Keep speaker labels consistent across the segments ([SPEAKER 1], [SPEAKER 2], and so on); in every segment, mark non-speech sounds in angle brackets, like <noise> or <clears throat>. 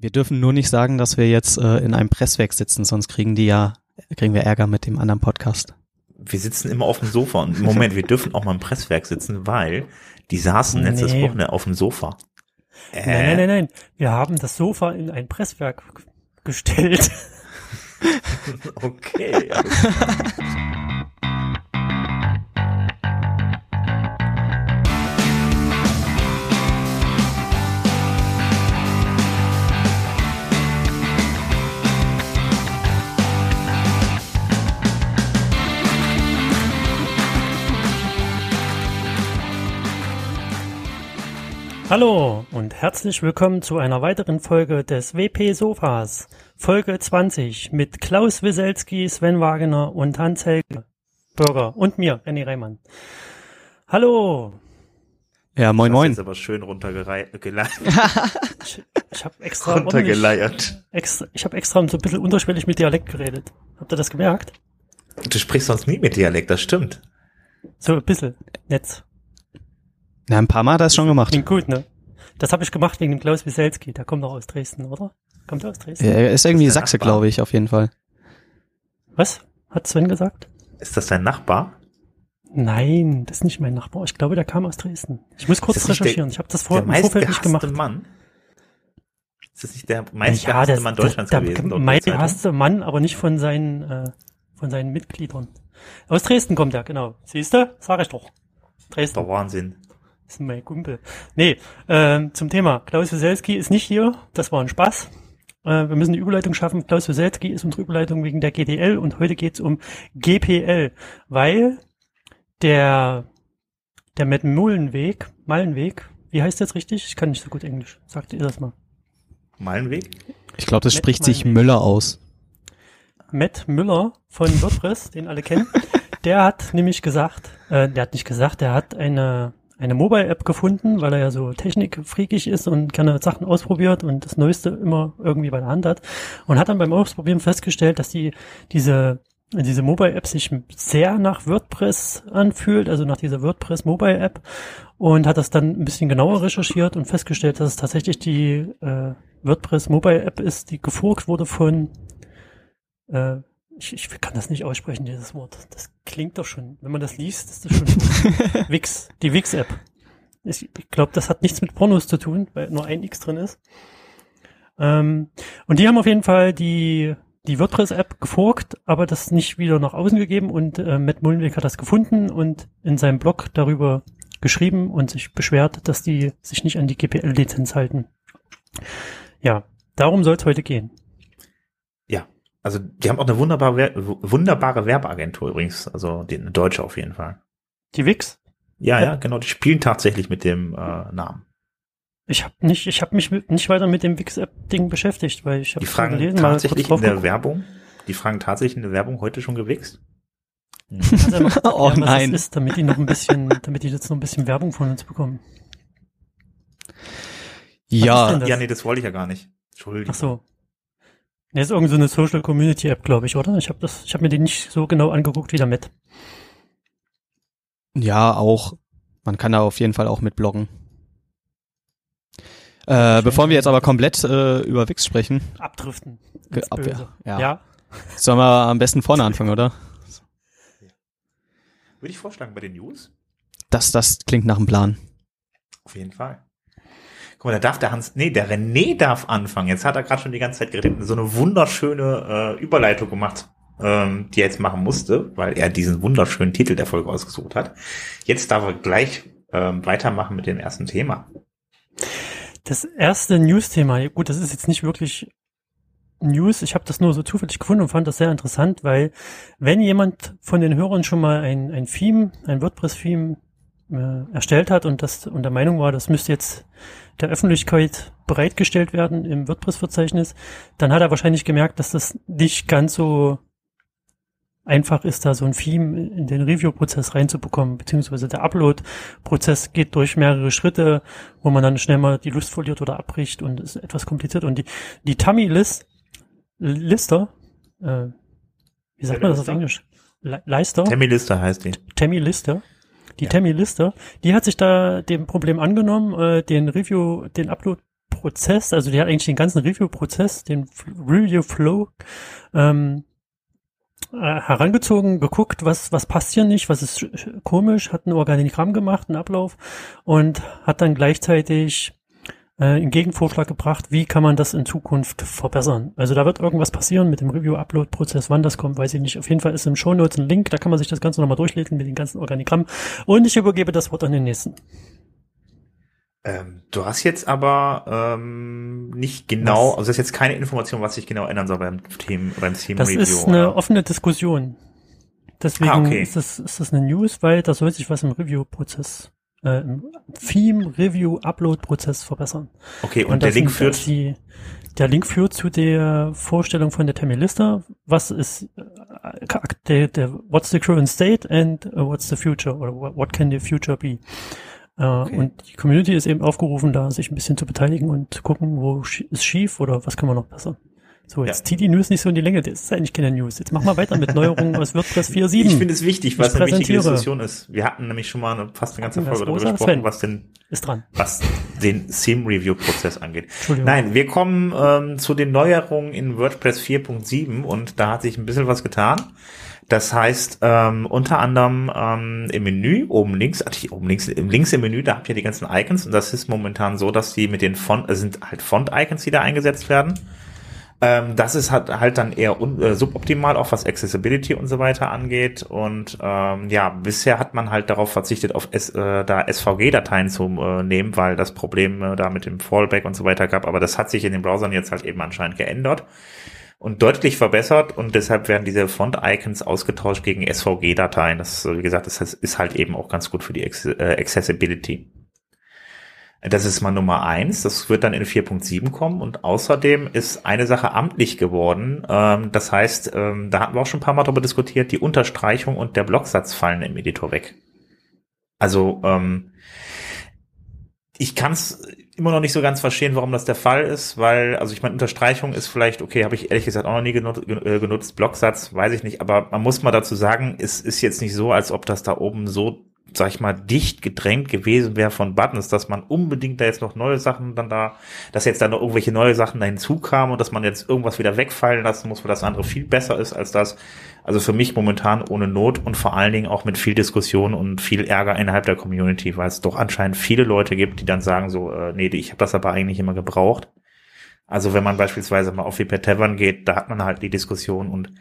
[SPEAKER 1] Wir dürfen nur nicht sagen, dass wir jetzt äh, in einem Presswerk sitzen, sonst kriegen die ja, kriegen wir Ärger mit dem anderen Podcast.
[SPEAKER 2] Wir sitzen immer auf dem Sofa und im Moment, wir dürfen auch mal im Presswerk sitzen, weil die saßen letztes
[SPEAKER 3] Nee.
[SPEAKER 2] Wochenende auf dem Sofa.
[SPEAKER 3] Nein, nein,
[SPEAKER 2] Äh,
[SPEAKER 3] nein, nein. Wir haben das Sofa in ein Presswerk gestellt. <laughs>
[SPEAKER 2] Okay. alles <laughs>
[SPEAKER 3] Hallo und herzlich willkommen zu einer weiteren Folge des WP Sofas. Folge 20 mit Klaus Wieselski, Sven Wagener und Hans Helge Bürger und mir, Renny Reimann. Hallo.
[SPEAKER 1] Ja, moin
[SPEAKER 2] Das
[SPEAKER 1] moin.
[SPEAKER 2] ist aber schön runtergeleiert. <laughs>
[SPEAKER 3] Ich, ich habe extra
[SPEAKER 2] runtergeleiert.
[SPEAKER 3] extra, ich habe extra so ein bisschen unterschwellig mit Dialekt geredet. Habt ihr das gemerkt?
[SPEAKER 2] Du sprichst sonst nie mit Dialekt, das stimmt.
[SPEAKER 3] So ein bisschen. Netz.
[SPEAKER 1] Na, ein paar Mal hat er es schon gemacht.
[SPEAKER 3] Klingt gut, ne? Das habe ich gemacht wegen dem Klaus Wieselski. Der kommt doch aus Dresden, oder? Kommt er aus Dresden?
[SPEAKER 1] Er ist irgendwie
[SPEAKER 2] ist der
[SPEAKER 1] Sachse, glaube ich, auf jeden Fall.
[SPEAKER 3] Was? Hat Sven gesagt?
[SPEAKER 2] Ist das dein Nachbar?
[SPEAKER 3] Nein, das ist nicht mein Nachbar. Ich glaube, der kam aus Dresden. Ich muss kurz
[SPEAKER 2] nicht der-
[SPEAKER 3] recherchieren. ich habe das vor,
[SPEAKER 2] der
[SPEAKER 3] im Vorfeld nicht
[SPEAKER 2] meistgehasste
[SPEAKER 3] gemacht.
[SPEAKER 2] Mann? Ist das nicht der
[SPEAKER 3] Ja,
[SPEAKER 2] meistgehasste
[SPEAKER 3] das-
[SPEAKER 2] Mann Deutschlands
[SPEAKER 3] der
[SPEAKER 2] gewesen? laut
[SPEAKER 3] Mein
[SPEAKER 2] Bildzeitung?
[SPEAKER 3] gehasste Mann, aber nicht von seinen, äh, von seinen Mitgliedern. Aus Dresden kommt er, genau. Siehst du? Sag ich doch. Dresden.
[SPEAKER 2] Der Wahnsinn.
[SPEAKER 3] Das ist mein Kumpel. Nee, ähm, zum Thema. Klaus Wieselski ist nicht hier. Das war ein Spaß. Äh, wir müssen die Überleitung schaffen. Klaus Wieselski ist unsere Überleitung wegen der GDL und heute geht's um GPL, weil der, der Matt Mullenweg, Mallenweg, wie heißt das richtig? Ich kann nicht so gut Englisch. Sagt ihr das mal.
[SPEAKER 2] Meilenweg?
[SPEAKER 1] Ich glaube, das
[SPEAKER 3] Matt
[SPEAKER 1] spricht sich
[SPEAKER 3] Meinweg.
[SPEAKER 1] Müller aus.
[SPEAKER 3] Matt Müller von WordPress, den alle kennen, <laughs> der hat nämlich gesagt, äh, der hat nicht gesagt, der hat eine, eine Mobile-App gefunden, weil er ja so technikfreakig ist und gerne Sachen ausprobiert und das Neueste immer irgendwie bei der Hand hat. Und hat dann beim Ausprobieren festgestellt, dass die, diese, diese Mobile-App sich sehr nach WordPress anfühlt, also nach dieser WordPress Mobile-App und hat das dann ein bisschen genauer recherchiert und festgestellt, dass es tatsächlich die äh, WordPress Mobile-App ist, die geforkt wurde von äh, ich, ich kann das nicht aussprechen, dieses Wort. Das klingt doch schon, wenn man das liest, ist das schon <laughs> Wix, die Wix-App. Ich, ich glaube, das hat nichts mit Pornos zu tun, weil nur ein X drin ist. Ähm, und die haben auf jeden Fall die, die WordPress-App geforkt, aber das nicht wieder nach außen gegeben und äh, Matt Mullenweg hat das gefunden und in seinem Blog darüber geschrieben und sich beschwert, dass die sich nicht an die GPL-Lizenz halten. Ja, darum soll es heute gehen.
[SPEAKER 2] Ja. Also, die haben auch eine wunderbare, wunderbare Werbeagentur übrigens. Also, die, eine deutsche auf jeden Fall.
[SPEAKER 3] Die Wix?
[SPEAKER 2] Ja,
[SPEAKER 3] Ja.
[SPEAKER 2] ja, genau. Die spielen tatsächlich mit dem äh, Namen.
[SPEAKER 3] Ich habe nicht, ich habe mich mit, nicht weiter mit dem Wix-App-Ding beschäftigt, weil ich habe
[SPEAKER 2] Die fragen
[SPEAKER 3] gelesen, mal kurz
[SPEAKER 2] tatsächlich in der. Werbung. Die fragen tatsächlich in der Werbung heute schon gewichst. Mhm. <laughs>
[SPEAKER 3] Ja mal kurz <laughs>
[SPEAKER 1] Oh
[SPEAKER 3] was
[SPEAKER 1] nein.
[SPEAKER 3] Ist, damit die noch ein bisschen, <laughs> damit die jetzt noch ein bisschen Werbung von uns bekommen.
[SPEAKER 1] Ja,
[SPEAKER 2] ja, nee, das wollte ich ja gar nicht. Entschuldigung.
[SPEAKER 3] Ach so. Ne, ist irgend so eine Social Community App, glaube ich, oder? Ich habe das, ich habe mir die nicht so genau angeguckt wie der Matt.
[SPEAKER 1] ja, auch. Man kann da auf jeden Fall auch mit bloggen. Äh, bevor wir jetzt aber komplett äh, über Wix sprechen,
[SPEAKER 3] Abdriften.
[SPEAKER 1] Ab-
[SPEAKER 3] Böse.
[SPEAKER 1] ja.
[SPEAKER 3] ja.
[SPEAKER 1] sollen wir am besten vorne anfangen, oder?
[SPEAKER 2] Würde ich vorschlagen bei den News?
[SPEAKER 1] Das, das klingt nach einem Plan.
[SPEAKER 2] Auf jeden Fall. Guck mal, da darf der Hans, nee, der René darf anfangen. Jetzt hat er gerade schon die ganze Zeit geredet, so eine wunderschöne äh, Überleitung gemacht, ähm, die er jetzt machen musste, weil er diesen wunderschönen Titel der Folge ausgesucht hat. Jetzt darf er gleich ähm, weitermachen mit dem ersten Thema.
[SPEAKER 3] Das erste News-Thema, gut, das ist jetzt nicht wirklich News, ich habe das nur so zufällig gefunden und fand das sehr interessant, weil wenn jemand von den Hörern schon mal ein, ein Theme, ein WordPress-Theme äh, erstellt hat und das und der Meinung war, das müsste jetzt der Öffentlichkeit bereitgestellt werden im WordPress-Verzeichnis, dann hat er wahrscheinlich gemerkt, dass das nicht ganz so einfach ist, da so ein Theme in den Review-Prozess reinzubekommen, beziehungsweise der Upload-Prozess geht durch mehrere Schritte, wo man dann schnell mal die Lust verliert oder abbricht und ist etwas kompliziert. Und die, die Tummy-List, Lister, äh, wie sagt man das auf? Englisch? Le- Leister?
[SPEAKER 2] Tammy Lister heißt die.
[SPEAKER 3] Tammy Lister. Die
[SPEAKER 2] Ja.
[SPEAKER 3] Tammy Lister, die hat sich da dem Problem angenommen, äh, den Review, den Upload Prozess, also die hat eigentlich den ganzen Review-Prozess, den Review-Flow ähm, äh, herangezogen, geguckt, was, was passt hier nicht, was ist komisch, hat ein Organigramm gemacht, einen Ablauf und hat dann gleichzeitig äh, einen Gegenvorschlag gebracht, wie kann man das in Zukunft verbessern. Also da wird irgendwas passieren mit dem Review-Upload-Prozess, wann das kommt, weiß ich nicht. Auf jeden Fall ist im Show Notes ein Link, da kann man sich das Ganze nochmal durchlesen mit den ganzen Organigrammen. Und ich übergebe das Wort an den nächsten.
[SPEAKER 2] Ähm, du hast jetzt aber ähm, nicht genau, was? also das ist jetzt keine Information, was sich genau ändern soll beim Team, beim Team
[SPEAKER 3] Das Review, ist eine oder? offene Diskussion. Deswegen ah, okay. ist, das, ist das eine News, weil da soll sich was im Review-Prozess, äh, im Theme-Review-Upload-Prozess verbessern.
[SPEAKER 2] Okay, und, und der Link führt... Die,
[SPEAKER 3] der Link führt zu der Vorstellung von der Terminliste. Was ist äh, der, der What's the current state and uh, what's the future oder what can the future be? Äh, okay. Und die Community ist eben aufgerufen, da sich ein bisschen zu beteiligen und gucken, wo ist schief oder was können wir noch besser. So, jetzt ja. zieht die News nicht so in die Länge. Das ist eigentlich keine News. Jetzt machen wir weiter mit Neuerungen aus WordPress 4.7.
[SPEAKER 2] Ich finde es wichtig, was eine wichtige Diskussion ist. Wir hatten nämlich schon mal eine, fast eine ganze Folge darüber gesprochen, was den,
[SPEAKER 3] ist dran.
[SPEAKER 2] was den Theme-Review-Prozess angeht. Nein, wir kommen ähm, zu den Neuerungen in WordPress 4.7 und da hat sich ein bisschen was getan. Das heißt, ähm, unter anderem ähm, im Menü, oben links, also oben links, im links im Menü, da habt ihr die ganzen Icons und das ist momentan so, dass die mit den Font, äh, sind halt Font-Icons, die da eingesetzt werden. Ähm, das ist halt, halt dann eher un, äh, suboptimal, auch was Accessibility und so weiter angeht. Und ähm, ja, bisher hat man halt darauf verzichtet, auf S, äh, da SVG-Dateien zu äh, nehmen, weil das Problem äh, da mit dem Fallback und so weiter gab. Aber das hat sich in den Browsern jetzt halt eben anscheinend geändert und deutlich verbessert und deshalb werden diese Font-Icons ausgetauscht gegen SVG-Dateien. Das, wie gesagt, das ist halt eben auch ganz gut für die äh, Accessibility. Das ist mal Nummer eins. Das wird dann in 4.7 kommen und außerdem ist eine Sache amtlich geworden. Ähm, das heißt, ähm, da hatten wir auch schon ein paar Mal darüber diskutiert, die Unterstreichung und der Blocksatz fallen im Editor weg. Also ähm, ich kann es immer noch nicht so ganz verstehen, warum das der Fall ist, weil, also ich meine, Unterstreichung ist vielleicht, okay, habe ich ehrlich gesagt auch noch nie genutzt, äh, genutzt, Blocksatz, weiß ich nicht, aber man muss mal dazu sagen, es ist jetzt nicht so, als ob das da oben so sag ich mal, dicht gedrängt gewesen wäre von Buttons, dass man unbedingt da jetzt noch neue Sachen dann da, dass jetzt da noch irgendwelche neue Sachen da hinzukamen und dass man jetzt irgendwas wieder wegfallen lassen muss, weil das andere viel besser ist als das. Also für mich momentan ohne Not und vor allen Dingen auch mit viel Diskussion und viel Ärger innerhalb der Community, weil es doch anscheinend viele Leute gibt, die dann sagen so, äh, nee, ich habe das aber eigentlich immer gebraucht. Also wenn man beispielsweise mal auf Hyper Tavern geht, da hat man halt die Diskussion und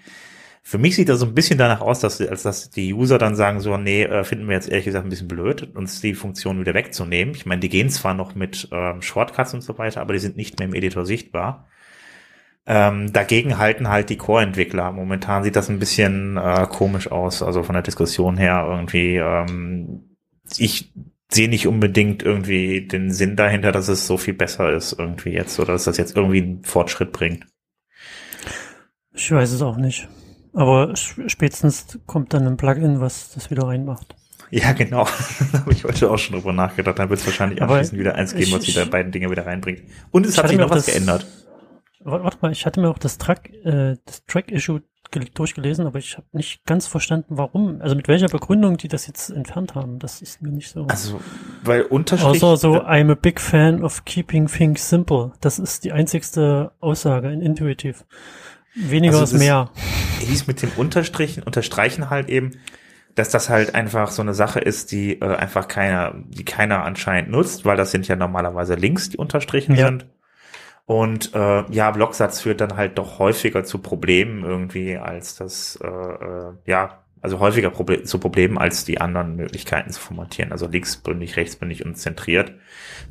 [SPEAKER 2] für mich sieht das so ein bisschen danach aus, dass, als dass die User dann sagen so, nee, äh, finden wir jetzt ehrlich gesagt ein bisschen blöd, uns die Funktion wieder wegzunehmen. Ich meine, die gehen zwar noch mit ähm, Shortcuts und so weiter, aber die sind nicht mehr im Editor sichtbar. Ähm, dagegen halten halt die Core-Entwickler. Momentan sieht das ein bisschen äh, komisch aus, also von der Diskussion her irgendwie. Ähm, ich sehe nicht unbedingt irgendwie den Sinn dahinter, dass es so viel besser ist irgendwie jetzt oder dass das jetzt irgendwie einen Fortschritt bringt.
[SPEAKER 3] Ich weiß es auch nicht. Aber spätestens kommt dann ein Plugin, was das wieder reinmacht.
[SPEAKER 2] Ja, genau. <laughs> da habe ich heute auch schon drüber nachgedacht. Dann wird es wahrscheinlich anschließend wieder eins geben, was wieder beiden Dinge wieder reinbringt. Und es hat sich noch was das, geändert.
[SPEAKER 3] Warte mal, ich hatte mir auch das Track, äh, das Track-Issue durchgelesen, aber ich habe nicht ganz verstanden, warum, also mit welcher Begründung die das jetzt entfernt haben. Das ist mir nicht so.
[SPEAKER 2] Also, weil Unterstrich...
[SPEAKER 3] Außer so, I'm a big fan of keeping things simple. Das ist die einzigste Aussage in Intuitive. Weniger also ist mehr.
[SPEAKER 2] Hieß mit dem Unterstrichen, Unterstreichen halt eben, dass das halt einfach so eine Sache ist, die äh, einfach keiner, die keiner anscheinend nutzt, weil das sind ja normalerweise Links, die unterstrichen ja. sind. Und äh, ja, Blocksatz führt dann halt doch häufiger zu Problemen irgendwie als das, äh, äh, ja, also häufiger Proble zu Problemen als die anderen Möglichkeiten zu formatieren. Also linksbündig, rechtsbündig und zentriert.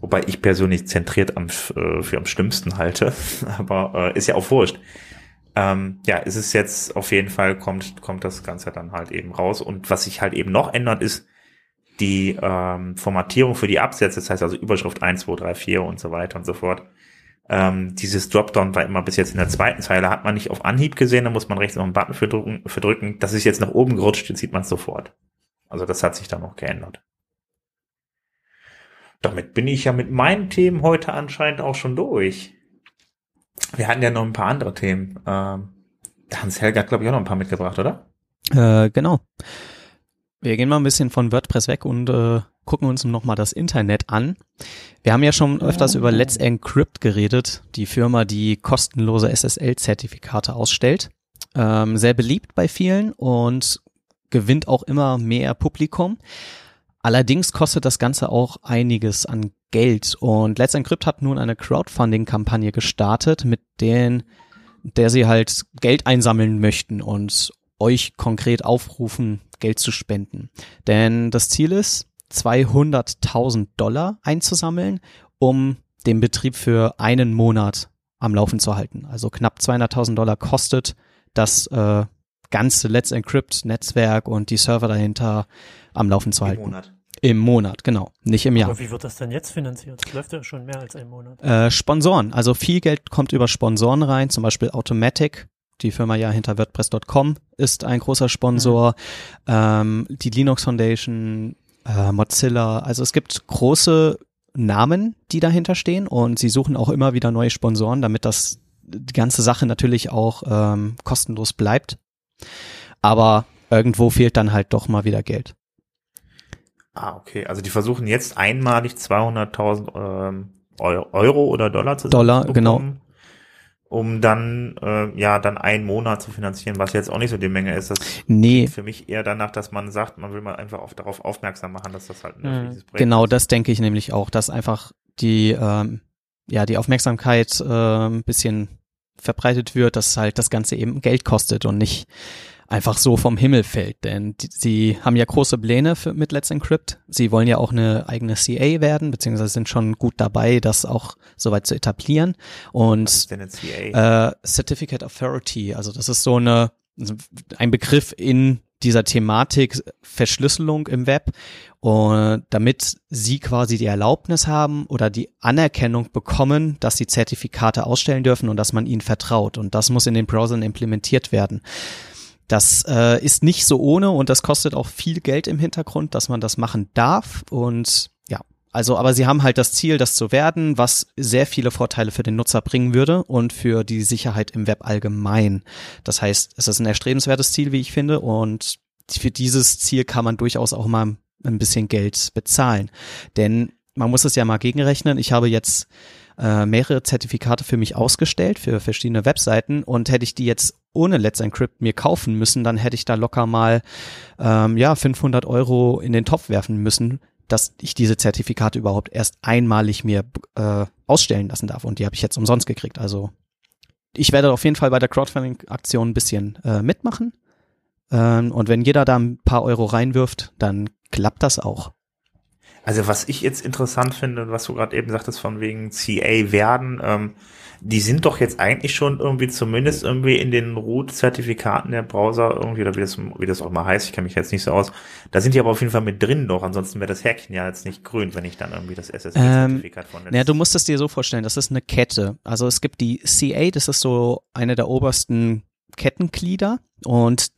[SPEAKER 2] Wobei ich persönlich zentriert am, äh, für am schlimmsten halte. <laughs> Aber äh, ist ja auch wurscht ähm, ja, ist es jetzt auf jeden Fall kommt, kommt das Ganze dann halt eben raus. Und was sich halt eben noch ändert, ist die ähm, Formatierung für die Absätze, das heißt also Überschrift 1, 2, 3, 4 und so weiter und so fort. Ähm, dieses Dropdown war immer bis jetzt in der zweiten Zeile, hat man nicht auf Anhieb gesehen, da muss man rechts noch einen Button für drücken. Für drücken. Das ist jetzt nach oben gerutscht, jetzt sieht man es sofort. Also das hat sich dann noch geändert. Damit bin ich ja mit meinen Themen heute anscheinend auch schon durch. Wir hatten ja noch ein paar andere Themen. Ähm, Hans Helga hat, glaube ich, auch noch ein paar mitgebracht, oder?
[SPEAKER 1] Äh, genau. Wir gehen mal ein bisschen von WordPress weg und äh, gucken uns nochmal das Internet an. Wir haben ja schon öfters über Let's Encrypt geredet, die Firma, die kostenlose SSL-Zertifikate ausstellt. Ähm, sehr beliebt bei vielen und gewinnt auch immer mehr Publikum. Allerdings kostet das Ganze auch einiges an Geld und Let's Encrypt hat nun eine Crowdfunding-Kampagne gestartet, mit denen der sie halt Geld einsammeln möchten und euch konkret aufrufen, Geld zu spenden. Denn das Ziel ist, 200.000 Dollar einzusammeln, um den Betrieb für einen Monat am Laufen zu halten. Also knapp 200.000 Dollar kostet das äh, ganze Let's Encrypt Netzwerk und die Server dahinter am Laufen zu halten. Im Monat. Im Monat, genau, nicht im Jahr.
[SPEAKER 3] Aber wie wird das denn jetzt finanziert? Das läuft ja schon mehr als ein Monat.
[SPEAKER 1] Äh, Sponsoren, also viel Geld kommt über Sponsoren rein, zum Beispiel Automatic, die Firma ja hinter WordPress.com ist ein großer Sponsor, mhm. ähm, die Linux Foundation, äh, Mozilla, also es gibt große Namen, die dahinter stehen und sie suchen auch immer wieder neue Sponsoren, damit das die ganze Sache natürlich auch ähm, kostenlos bleibt. Aber irgendwo fehlt dann halt doch mal wieder Geld.
[SPEAKER 2] Ah, okay. Also die versuchen jetzt einmalig 200.000 ähm, Euro oder Dollar zu
[SPEAKER 1] Dollar, genau.
[SPEAKER 2] Um dann, äh, ja, dann einen Monat zu finanzieren, was jetzt auch nicht so die Menge ist. Das
[SPEAKER 1] nee.
[SPEAKER 2] für mich eher danach, dass man sagt, man will mal einfach auf, darauf aufmerksam machen, dass das halt ein
[SPEAKER 1] mhm. Projekt Genau, das denke ich nämlich auch, dass einfach die, ähm, ja, die Aufmerksamkeit äh, ein bisschen verbreitet wird, dass halt das Ganze eben Geld kostet und nicht einfach so vom Himmel fällt. Denn die, sie haben ja große Pläne für, mit Let's Encrypt. Sie wollen ja auch eine eigene CA werden, beziehungsweise sind schon gut dabei, das auch soweit zu etablieren. Und? Äh, Certificate Authority, also das ist so eine ein Begriff in dieser Thematik Verschlüsselung im Web und damit sie quasi die Erlaubnis haben oder die Anerkennung bekommen, dass sie Zertifikate ausstellen dürfen und dass man ihnen vertraut und das muss in den Browsern implementiert werden. Das äh, ist nicht so ohne und das kostet auch viel Geld im Hintergrund, dass man das machen darf. Und ja, also, aber sie haben halt das Ziel, das zu werden, was sehr viele Vorteile für den Nutzer bringen würde und für die Sicherheit im Web allgemein. Das heißt, es ist ein erstrebenswertes Ziel, wie ich finde, und für dieses Ziel kann man durchaus auch mal ein bisschen Geld bezahlen. Denn man muss es ja mal gegenrechnen. Ich habe jetzt äh, mehrere Zertifikate für mich ausgestellt für verschiedene Webseiten und hätte ich die jetzt ohne Let's Encrypt mir kaufen müssen, dann hätte ich da locker mal ähm, ja 500 Euro in den Topf werfen müssen, dass ich diese Zertifikate überhaupt erst einmalig mir äh, ausstellen lassen darf und die habe ich jetzt umsonst gekriegt. Also ich werde auf jeden Fall bei der Crowdfunding-Aktion ein bisschen äh, mitmachen. Ähm, und wenn jeder da ein paar Euro reinwirft, dann klappt das auch.
[SPEAKER 2] Also was ich jetzt interessant finde, was du gerade eben sagtest, von wegen CA werden, ähm, die sind doch jetzt eigentlich schon irgendwie zumindest irgendwie in den Root-Zertifikaten der Browser irgendwie, oder wie das, wie das auch mal heißt, ich kenne mich jetzt nicht so aus. Da sind die aber auf jeden Fall mit drin doch, ansonsten wäre das Häkchen ja jetzt nicht grün, wenn ich dann irgendwie das SSL-Zertifikat
[SPEAKER 1] ähm, von. Ja, du musst es dir so vorstellen, das ist eine Kette. Also es gibt die CA, das ist so eine der obersten Kettenglieder und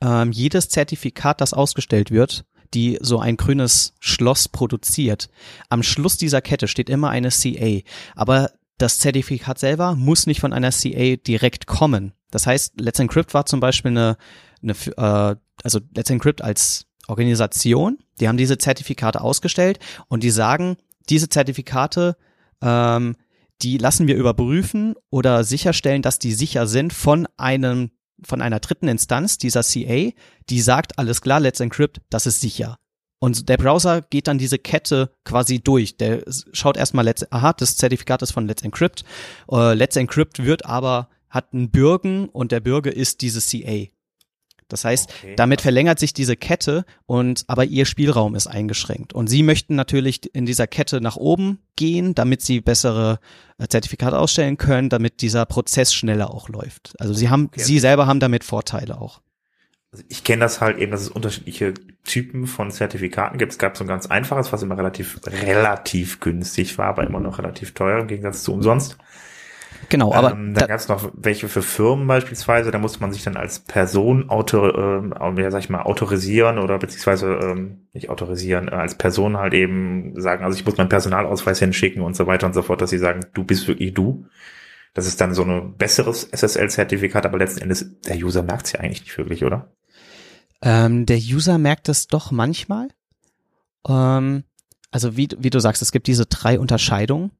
[SPEAKER 1] ähm, jedes Zertifikat, das ausgestellt wird, die so ein grünes Schloss produziert. Am Schluss dieser Kette steht immer eine CA, aber das Zertifikat selber muss nicht von einer CA direkt kommen. Das heißt, Let's Encrypt war zum Beispiel eine, eine äh, also Let's Encrypt als Organisation, die haben diese Zertifikate ausgestellt und die sagen, diese Zertifikate, ähm, die lassen wir überprüfen oder sicherstellen, dass die sicher sind von einem von einer dritten Instanz, dieser CA, die sagt, alles klar, Let's Encrypt, das ist sicher. Und der Browser geht dann diese Kette quasi durch. Der schaut erstmal, Let's, aha, das Zertifikat ist von Let's Encrypt. Uh, Let's Encrypt wird aber, hat einen Bürgen und der Bürger ist diese CA. Das heißt, okay. damit verlängert sich diese Kette und aber ihr Spielraum ist eingeschränkt. Und sie möchten natürlich in dieser Kette nach oben gehen, damit sie bessere äh, Zertifikate ausstellen können, damit dieser Prozess schneller auch läuft. Also sie haben, okay. sie selber haben damit Vorteile auch.
[SPEAKER 2] Also ich kenne das halt eben, dass es unterschiedliche Typen von Zertifikaten gibt. Es gab so ein ganz einfaches, was immer relativ, relativ günstig war, aber immer noch relativ teuer im Gegensatz zu umsonst.
[SPEAKER 1] Genau, aber
[SPEAKER 2] ähm, da, da gab es noch welche für Firmen beispielsweise, da musste man sich dann als Person auto, äh, ja, sag ich mal, autorisieren oder beziehungsweise ähm, nicht autorisieren, äh, als Person halt eben sagen, also ich muss meinen Personalausweis hinschicken und so weiter und so fort, dass sie sagen, du bist wirklich du. Das ist dann so ein besseres SSL-Zertifikat, aber letzten Endes, der User merkt es ja eigentlich nicht wirklich, oder?
[SPEAKER 1] Ähm, der User merkt es doch manchmal. Ähm, also wie, wie du sagst, es gibt diese drei Unterscheidungen.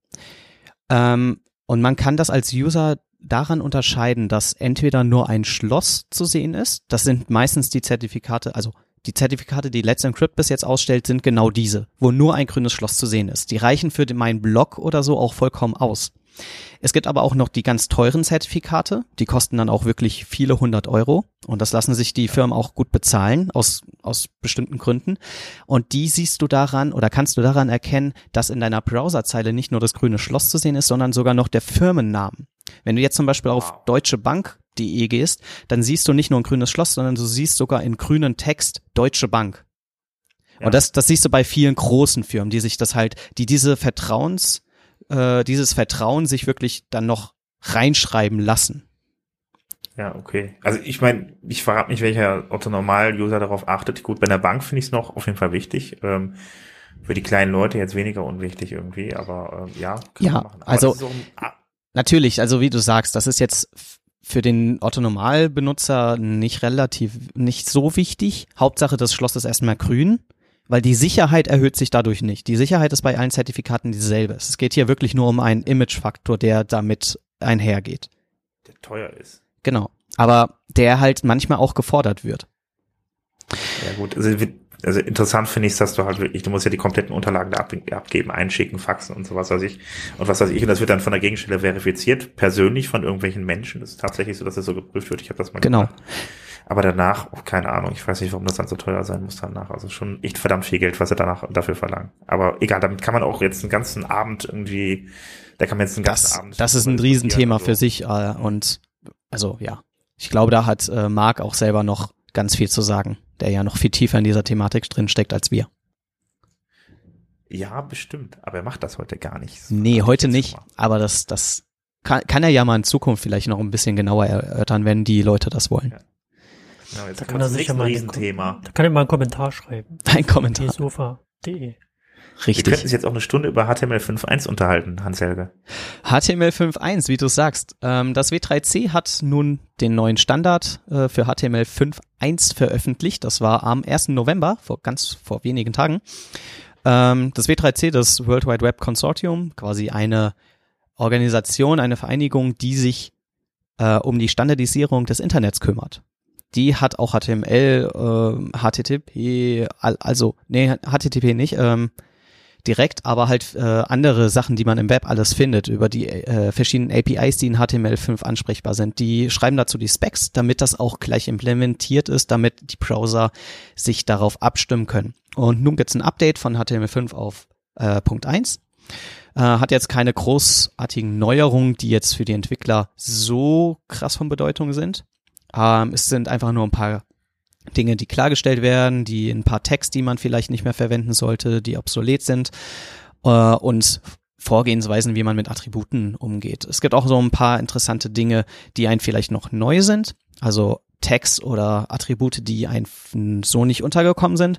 [SPEAKER 1] Ähm, und man kann das als User daran unterscheiden, dass entweder nur ein Schloss zu sehen ist. Das sind meistens die Zertifikate, also die Zertifikate, die Let's Encrypt bis jetzt ausstellt, sind genau diese, wo nur ein grünes Schloss zu sehen ist. Die reichen für meinen Blog oder so auch vollkommen aus. Es gibt aber auch noch die ganz teuren Zertifikate, die kosten dann auch wirklich viele hundert Euro und das lassen sich die Firmen auch gut bezahlen aus, aus bestimmten Gründen. Und die siehst du daran oder kannst du daran erkennen, dass in deiner Browserzeile nicht nur das grüne Schloss zu sehen ist, sondern sogar noch der Firmennamen. Wenn du jetzt zum Beispiel auf Deutsche Bank.de gehst, dann siehst du nicht nur ein grünes Schloss, sondern du siehst sogar in grünen Text Deutsche Bank. Ja. Und das, das siehst du bei vielen großen Firmen, die sich das halt, die diese Vertrauens, äh, dieses Vertrauen sich wirklich dann noch reinschreiben lassen.
[SPEAKER 2] Ja, okay. Also ich meine, ich verrate nicht, welcher Otto-Normal-User darauf achtet. Gut, bei der Bank finde ich es noch auf jeden Fall wichtig. Ähm, für die kleinen Leute jetzt weniger unwichtig irgendwie, aber äh, ja.
[SPEAKER 1] ja, also natürlich, also wie du sagst, das ist jetzt für den Otto-Normal-Benutzer nicht relativ, nicht so wichtig. Hauptsache, das Schloss ist erstmal grün weil die Sicherheit erhöht sich dadurch nicht. Die Sicherheit ist bei allen Zertifikaten dieselbe. Es geht hier wirklich nur um einen Image-Faktor, der damit einhergeht.
[SPEAKER 2] Der teuer ist.
[SPEAKER 1] Genau. Aber der halt manchmal auch gefordert wird.
[SPEAKER 2] Ja gut, also, also interessant finde ich, dass du halt wirklich, du musst ja die kompletten Unterlagen da abgeben, einschicken, faxen und sowas weiß ich. Und was weiß ich, und das wird dann von der Gegenstelle verifiziert, persönlich von irgendwelchen Menschen. Das ist tatsächlich so, dass das so geprüft wird. Ich habe das mal
[SPEAKER 1] genau. gemacht.
[SPEAKER 2] Aber danach, oh, keine Ahnung, ich weiß nicht, warum das dann so teuer sein muss danach. Also schon echt verdammt viel Geld, was er danach dafür verlangt. Aber egal, damit kann man auch jetzt einen ganzen Abend irgendwie, da kann man jetzt einen ganzen
[SPEAKER 1] das,
[SPEAKER 2] Abend.
[SPEAKER 1] Das ist ein Riesenthema so. für sich äh, und also ja, ich glaube, da hat äh, Marc auch selber noch ganz viel zu sagen, der ja noch viel tiefer in dieser Thematik drin steckt als wir.
[SPEAKER 2] Ja, bestimmt. Aber er macht das heute gar nicht.
[SPEAKER 1] So nee, heute nicht. Aber das, das kann, kann er ja mal in Zukunft vielleicht noch ein bisschen genauer erörtern, wenn die Leute das wollen. Ja.
[SPEAKER 2] Genau, jetzt da kann er sicher mal Riesenthema.
[SPEAKER 3] Da kann er mal einen Kommentar schreiben. <laughs>
[SPEAKER 1] Ein Kommentar.
[SPEAKER 3] Sofa.de.
[SPEAKER 2] Richtig. Wir könnten uns jetzt auch eine Stunde über HTML5.1 unterhalten, Hans-Helge.
[SPEAKER 1] HTML5.1, wie du sagst. Ähm, das W3C hat nun den neuen Standard äh, für HTML5.1 veröffentlicht. Das war am 1. November, vor ganz vor wenigen Tagen. Ähm, das W3C, das World Wide Web Consortium, quasi eine Organisation, eine Vereinigung, die sich äh, um die Standardisierung des Internets kümmert die hat auch HTML, äh, HTTP, also nee, HTTP nicht, ähm, direkt, aber halt äh, andere Sachen, die man im Web alles findet, über die äh, verschiedenen APIs, die in HTML5 ansprechbar sind. Die schreiben dazu die Specs, damit das auch gleich implementiert ist, damit die Browser sich darauf abstimmen können. Und nun gibt's ein Update von HTML5 auf äh, Punkt 1. Äh, hat jetzt keine großartigen Neuerungen, die jetzt für die Entwickler so krass von Bedeutung sind. Ähm, es sind einfach nur ein paar Dinge, die klargestellt werden, die ein paar Text, die man vielleicht nicht mehr verwenden sollte, die obsolet sind äh, und Vorgehensweisen, wie man mit Attributen umgeht. Es gibt auch so ein paar interessante Dinge, die einen vielleicht noch neu sind, also Text oder Attribute, die einem so nicht untergekommen sind.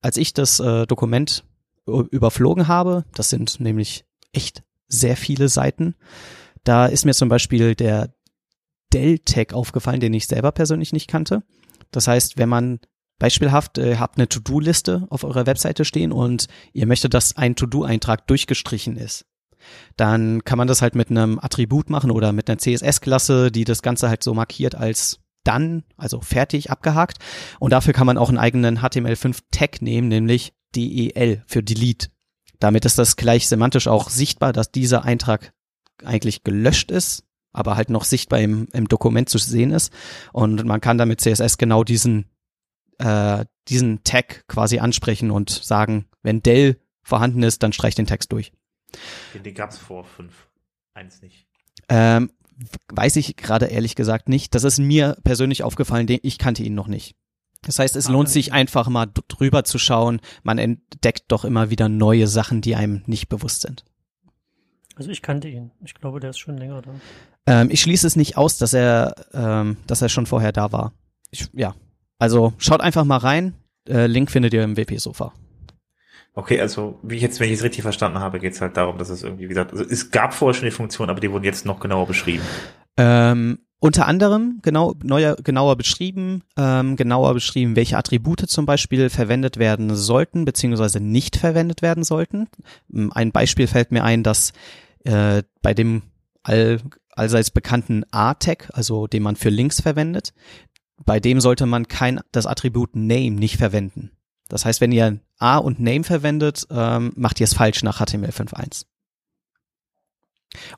[SPEAKER 1] Als ich das äh, Dokument überflogen habe, das sind nämlich echt sehr viele Seiten, da ist mir zum Beispiel der Dell-Tag aufgefallen, den ich selber persönlich nicht kannte. Das heißt, wenn man beispielhaft äh, habt eine To-Do-Liste auf eurer Webseite stehen und ihr möchtet, dass ein To-Do-Eintrag durchgestrichen ist, dann kann man das halt mit einem Attribut machen oder mit einer CSS-Klasse, die das Ganze halt so markiert als dann, also fertig, abgehakt. Und dafür kann man auch einen eigenen HTML5-Tag nehmen, nämlich DEL für Delete. Damit ist das gleich semantisch auch sichtbar, dass dieser Eintrag eigentlich gelöscht ist aber halt noch sichtbar im, im Dokument zu sehen ist. Und man kann damit CSS genau diesen, äh, diesen Tag quasi ansprechen und sagen, wenn Dell vorhanden ist, dann streich den Text durch.
[SPEAKER 2] Den, den gab es vor 5.1 nicht.
[SPEAKER 1] Ähm, weiß ich gerade ehrlich gesagt nicht. Das ist mir persönlich aufgefallen, ich kannte ihn noch nicht. Das heißt, es ah, lohnt sich einfach mal drüber zu schauen. Man entdeckt doch immer wieder neue Sachen, die einem nicht bewusst sind.
[SPEAKER 3] Also ich kannte ihn. Ich glaube, der ist schon länger da.
[SPEAKER 1] Ähm, ich schließe es nicht aus, dass er, ähm, dass er schon vorher da war. Ich, ja, also schaut einfach mal rein. Äh, Link findet ihr im WP-Sofa.
[SPEAKER 2] Okay, also wie ich jetzt, wenn ich es richtig verstanden habe, geht es halt darum, dass es irgendwie, wie gesagt, also es gab vorher schon die Funktion, aber die wurden jetzt noch genauer beschrieben.
[SPEAKER 1] Ähm, unter anderem genau neuer, genauer beschrieben, ähm, genauer beschrieben, welche Attribute zum Beispiel verwendet werden sollten beziehungsweise nicht verwendet werden sollten. Ähm, ein Beispiel fällt mir ein, dass äh, bei dem all, allseits bekannten A-Tag, also den man für Links verwendet, bei dem sollte man kein das Attribut Name nicht verwenden. Das heißt, wenn ihr A und Name verwendet, ähm, macht ihr es falsch nach HTML5.1.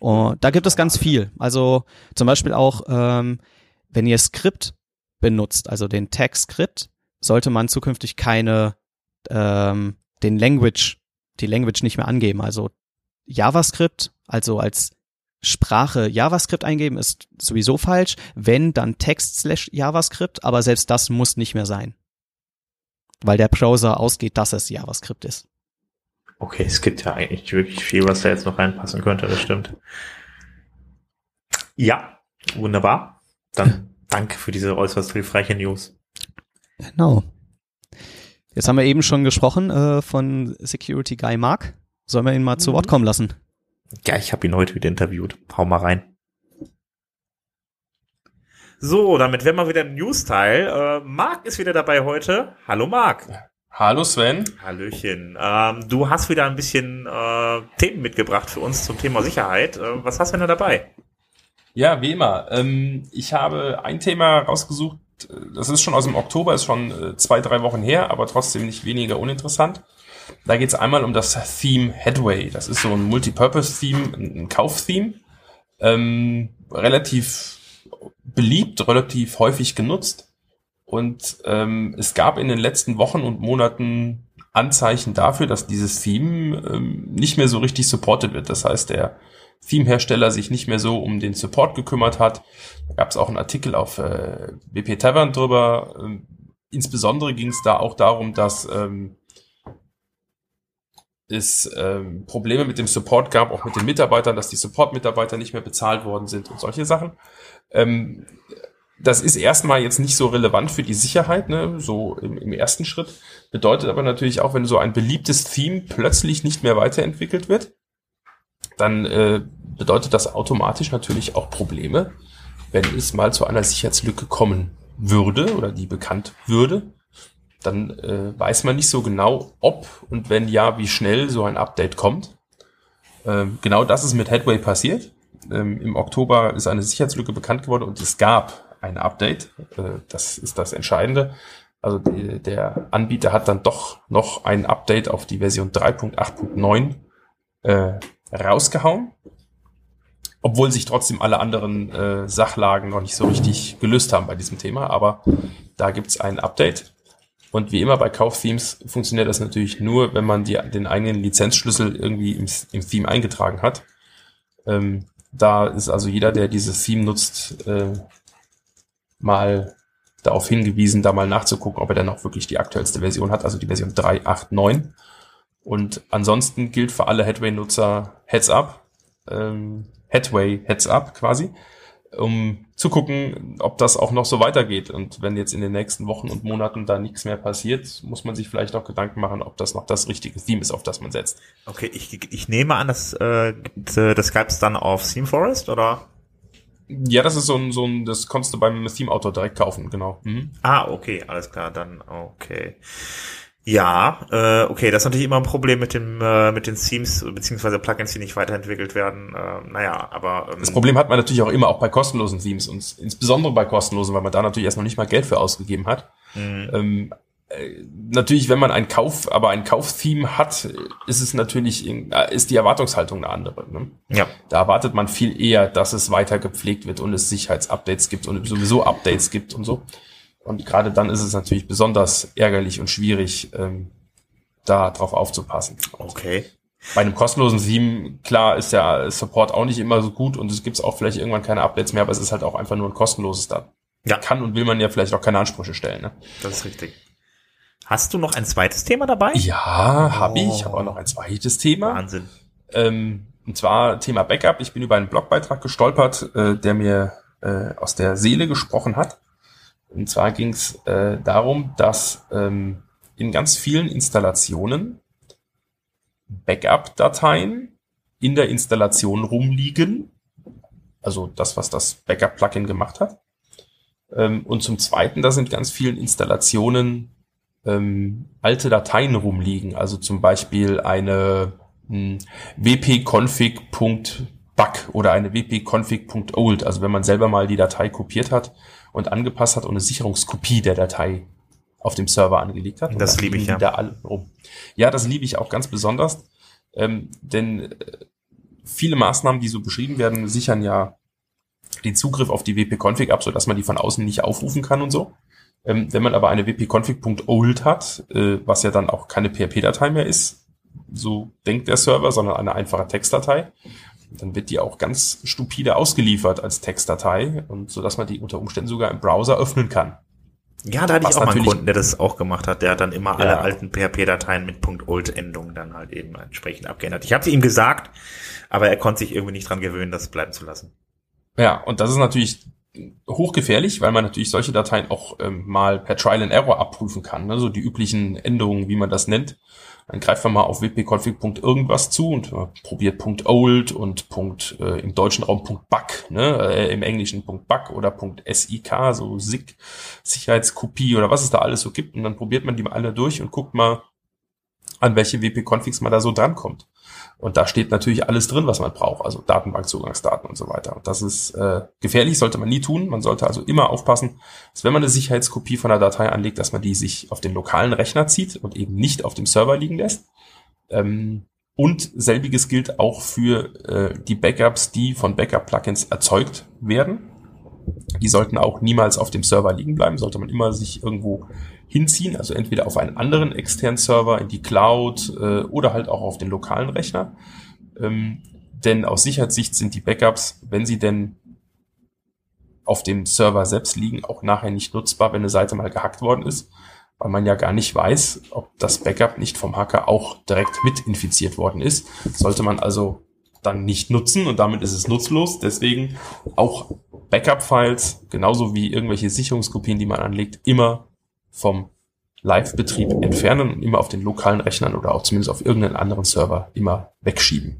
[SPEAKER 1] Und da gibt es ganz viel. Also zum Beispiel auch, ähm, wenn ihr Skript benutzt, also den Tag Skript, sollte man zukünftig keine ähm, den Language, die Language nicht mehr angeben. Also JavaScript, also als Sprache JavaScript eingeben, ist sowieso falsch. Wenn, dann Text slash JavaScript, aber selbst das muss nicht mehr sein. Weil der Browser ausgeht, dass es JavaScript ist.
[SPEAKER 2] Okay, es gibt ja eigentlich wirklich viel, was da jetzt noch reinpassen könnte, das stimmt. Ja, wunderbar. Dann <laughs> danke für diese äußerst hilfreiche News.
[SPEAKER 1] Genau. Jetzt haben wir eben schon gesprochen äh, von Security Guy Mark. Sollen wir ihn mal mhm. zu Wort kommen lassen?
[SPEAKER 2] Ja, ich habe ihn heute wieder interviewt. Hau mal rein. So, damit wären wir wieder im News-Teil. Äh, Marc ist wieder dabei heute. Hallo Marc.
[SPEAKER 4] Hallo Sven.
[SPEAKER 2] Hallöchen. Ähm, du hast wieder ein bisschen äh, Themen mitgebracht für uns zum Thema Sicherheit. Äh, was hast du denn da dabei?
[SPEAKER 4] Ja, wie immer. Ähm, ich habe ein Thema rausgesucht. Das ist schon aus dem Oktober, ist schon äh, zwei, drei Wochen her, aber trotzdem nicht weniger uninteressant. Da geht es einmal um das Theme Headway. Das ist so ein Multipurpose-Theme, ein Kauf-Theme. Ähm, relativ beliebt, relativ häufig genutzt und ähm, es gab in den letzten Wochen und Monaten Anzeichen dafür, dass dieses Theme ähm, nicht mehr so richtig supported wird. Das heißt, der Theme-Hersteller sich nicht mehr so um den Support gekümmert hat. Da gab es auch einen Artikel auf äh, WP Tavern drüber. Ähm, insbesondere ging es da auch darum, dass ähm, es ähm, Probleme mit dem Support gab, auch mit den Mitarbeitern, dass die Support-Mitarbeiter nicht mehr bezahlt worden sind und solche Sachen. Ähm, das ist erstmal jetzt nicht so relevant für die Sicherheit, ne, so im, im, ersten Schritt. Bedeutet aber natürlich auch, wenn so ein beliebtes Theme plötzlich nicht mehr weiterentwickelt wird, dann äh, bedeutet das automatisch natürlich auch Probleme, wenn es mal zu einer Sicherheitslücke kommen würde oder die bekannt würde. Dann äh, weiß man nicht so genau, ob und wenn ja, wie schnell so ein Update kommt. Ähm, genau das ist mit Headway passiert. Ähm, Im Oktober ist eine Sicherheitslücke bekannt geworden und es gab ein Update. Äh, das ist das Entscheidende. Also die, der Anbieter hat dann doch noch ein Update auf die Version 3.8.9 äh, rausgehauen, obwohl sich trotzdem alle anderen äh, Sachlagen noch nicht so richtig gelöst haben bei diesem Thema. Aber da gibt's ein Update. Und wie immer bei Kaufthemes funktioniert das natürlich nur, wenn man die, den eigenen Lizenzschlüssel irgendwie im, im Theme eingetragen hat. Ähm, da ist also jeder, der dieses Theme nutzt, äh, mal darauf hingewiesen, da mal nachzugucken, ob er dann auch wirklich die aktuellste Version hat, also die Version 3.8.9. Und ansonsten gilt für alle Headway-Nutzer Heads Up, ähm, Headway Heads Up quasi, um zu gucken, ob das auch noch so weitergeht. Und wenn jetzt in den nächsten Wochen und Monaten da nichts mehr passiert, muss man sich vielleicht auch Gedanken machen, ob das noch das richtige Theme ist, auf das man setzt.
[SPEAKER 2] Okay, ich, ich nehme an, dass äh, das gab es dann auf Theme Forest oder?
[SPEAKER 4] Ja, das ist so ein, so ein, das konntest du beim Theme-Autor direkt kaufen, genau.
[SPEAKER 2] Mhm. Ah, okay, alles klar, dann okay. Ja, äh, okay, das ist natürlich immer ein Problem mit dem äh, mit den Themes beziehungsweise Plugins, die nicht weiterentwickelt werden. Äh, naja, aber
[SPEAKER 4] ähm, das Problem hat man natürlich auch immer auch bei kostenlosen Themes und insbesondere bei kostenlosen, weil man da natürlich erst noch nicht mal Geld für ausgegeben hat. Mhm. Ähm, äh, natürlich, wenn man ein Kauf, aber ein Kauftheme hat, ist es natürlich, äh, ist die Erwartungshaltung eine andere. Ne? Ja. Da erwartet man viel eher, dass es weiter gepflegt wird und es Sicherheitsupdates gibt und sowieso Updates gibt und so. Und gerade dann ist es natürlich besonders ärgerlich und schwierig, ähm, da drauf aufzupassen.
[SPEAKER 2] Okay.
[SPEAKER 4] Bei einem kostenlosen Theme, klar, ist der Support auch nicht immer so gut und es gibt auch vielleicht irgendwann keine Updates mehr, aber es ist halt auch einfach nur ein kostenloses da. Ja. Kann und will man ja vielleicht auch keine Ansprüche stellen. Ne?
[SPEAKER 2] Das ist richtig. Hast du noch ein zweites Thema dabei?
[SPEAKER 4] Ja, oh. habe ich. Ich habe auch noch ein zweites Thema.
[SPEAKER 2] Wahnsinn.
[SPEAKER 4] Ähm, und zwar Thema Backup. Ich bin über einen Blogbeitrag gestolpert, äh, der mir äh, aus der Seele gesprochen hat. Und zwar ging es äh, darum, dass ähm, in ganz vielen Installationen Backup-Dateien in der Installation rumliegen, Also das, was das Backup-Plugin gemacht hat. Ähm, und zum Zweiten, da sind ganz vielen Installationen ähm, alte Dateien rumliegen. Also zum Beispiel eine hm, wp-config.bug oder eine wp-config.old. Also wenn man selber mal die Datei kopiert hat und angepasst hat und eine Sicherungskopie der Datei auf dem Server angelegt hat.
[SPEAKER 2] Das liebe ich, ja.
[SPEAKER 4] Da alle rum. Ja, das liebe ich auch ganz besonders, ähm, denn äh, viele Maßnahmen, die so beschrieben werden, sichern ja den Zugriff auf die wp-config ab, sodass man die von außen nicht aufrufen kann und so. Ähm, wenn man aber eine wp-config.old hat, äh, was ja dann auch keine PHP-Datei mehr ist, so denkt der Server, sondern eine einfache Textdatei, dann wird die auch ganz stupide ausgeliefert als Textdatei und so dass man die unter Umständen sogar im Browser öffnen kann.
[SPEAKER 2] Ja, da hatte
[SPEAKER 4] Was
[SPEAKER 2] ich auch mal einen Kunden, der das auch gemacht hat. Der hat dann immer alle
[SPEAKER 4] Ja.
[SPEAKER 2] alten PHP-Dateien mit .old-Endungen dann halt eben entsprechend abgeändert. Ich habe sie ihm gesagt, aber er konnte sich irgendwie nicht dran gewöhnen, das bleiben zu lassen.
[SPEAKER 4] Ja, und das ist natürlich hochgefährlich, weil man natürlich solche Dateien auch ähm, mal per Trial and Error abprüfen kann. Ne? So die üblichen Änderungen, wie man das nennt. Dann greift man mal auf wp-config. zu und äh, probiert .old und Punkt, äh, im deutschen Raum Punkt .bug, ne? äh, im englischen Punkt .bug oder Punkt .sik, so SIG, Sicherheitskopie oder was es da alles so gibt. Und dann probiert man die mal alle durch und guckt mal, an welche WP-Configs man da so drankommt. Und da steht natürlich alles drin, was man braucht, also Datenbankzugangsdaten und so weiter. Und das ist äh, gefährlich, sollte man nie tun. Man sollte also immer aufpassen, dass wenn man eine Sicherheitskopie von einer Datei anlegt, dass man die sich auf den lokalen Rechner zieht und eben nicht auf dem Server liegen lässt. Ähm, und selbiges gilt auch für äh, die Backups, die von Backup-Plugins erzeugt werden. Die sollten auch niemals auf dem Server liegen bleiben, sollte man immer sich irgendwo hinziehen, also entweder auf einen anderen externen Server, in die Cloud äh, oder halt auch auf den lokalen Rechner. Ähm, denn aus Sicherheitssicht sind die Backups, wenn sie denn auf dem Server selbst liegen, auch nachher nicht nutzbar, wenn eine Seite mal gehackt worden ist, weil man ja gar nicht weiß, ob das Backup nicht vom Hacker auch direkt mit infiziert worden ist. Sollte man also dann nicht nutzen und damit ist es nutzlos. Deswegen auch Backup-Files, genauso wie irgendwelche Sicherungskopien, die man anlegt, immer vom Live-Betrieb entfernen und immer auf den lokalen Rechnern oder auch zumindest auf irgendeinen anderen Server immer wegschieben.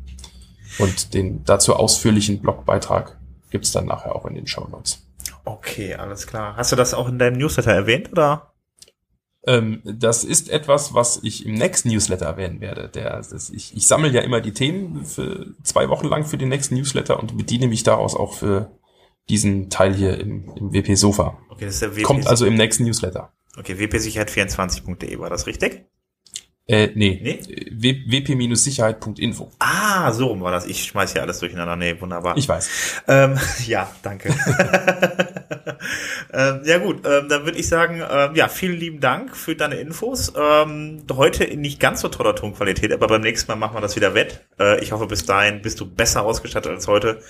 [SPEAKER 4] Und den dazu ausführlichen Blogbeitrag gibt's dann nachher auch in den Show Notes.
[SPEAKER 2] Okay, alles klar. Hast du das auch in deinem Newsletter erwähnt, oder?
[SPEAKER 4] Ähm, das ist etwas, was ich im nächsten Newsletter erwähnen werde. Der, das, ich, ich sammle ja immer die Themen für zwei Wochen lang für den nächsten Newsletter und bediene mich daraus auch für diesen Teil hier im, im WP Sofa.
[SPEAKER 2] Okay, das ist der WP.
[SPEAKER 4] Kommt also im nächsten Newsletter.
[SPEAKER 2] Okay, wpsicherheit24.de war das richtig?
[SPEAKER 4] Äh, nee.
[SPEAKER 2] Nee?
[SPEAKER 4] Wp-sicherheit.info.
[SPEAKER 2] Ah, so rum war das. Ich schmeiß hier alles durcheinander. Nee, wunderbar.
[SPEAKER 4] Ich weiß.
[SPEAKER 2] Ähm, <laughs> ja, danke. <laughs> ähm, ja gut, ähm, dann würde ich sagen, ähm, ja, vielen lieben Dank für deine Infos. Ähm, heute in nicht ganz so toller Tonqualität, aber beim nächsten Mal machen wir das wieder wett. Äh, ich hoffe, bis dahin bist du besser ausgestattet als heute.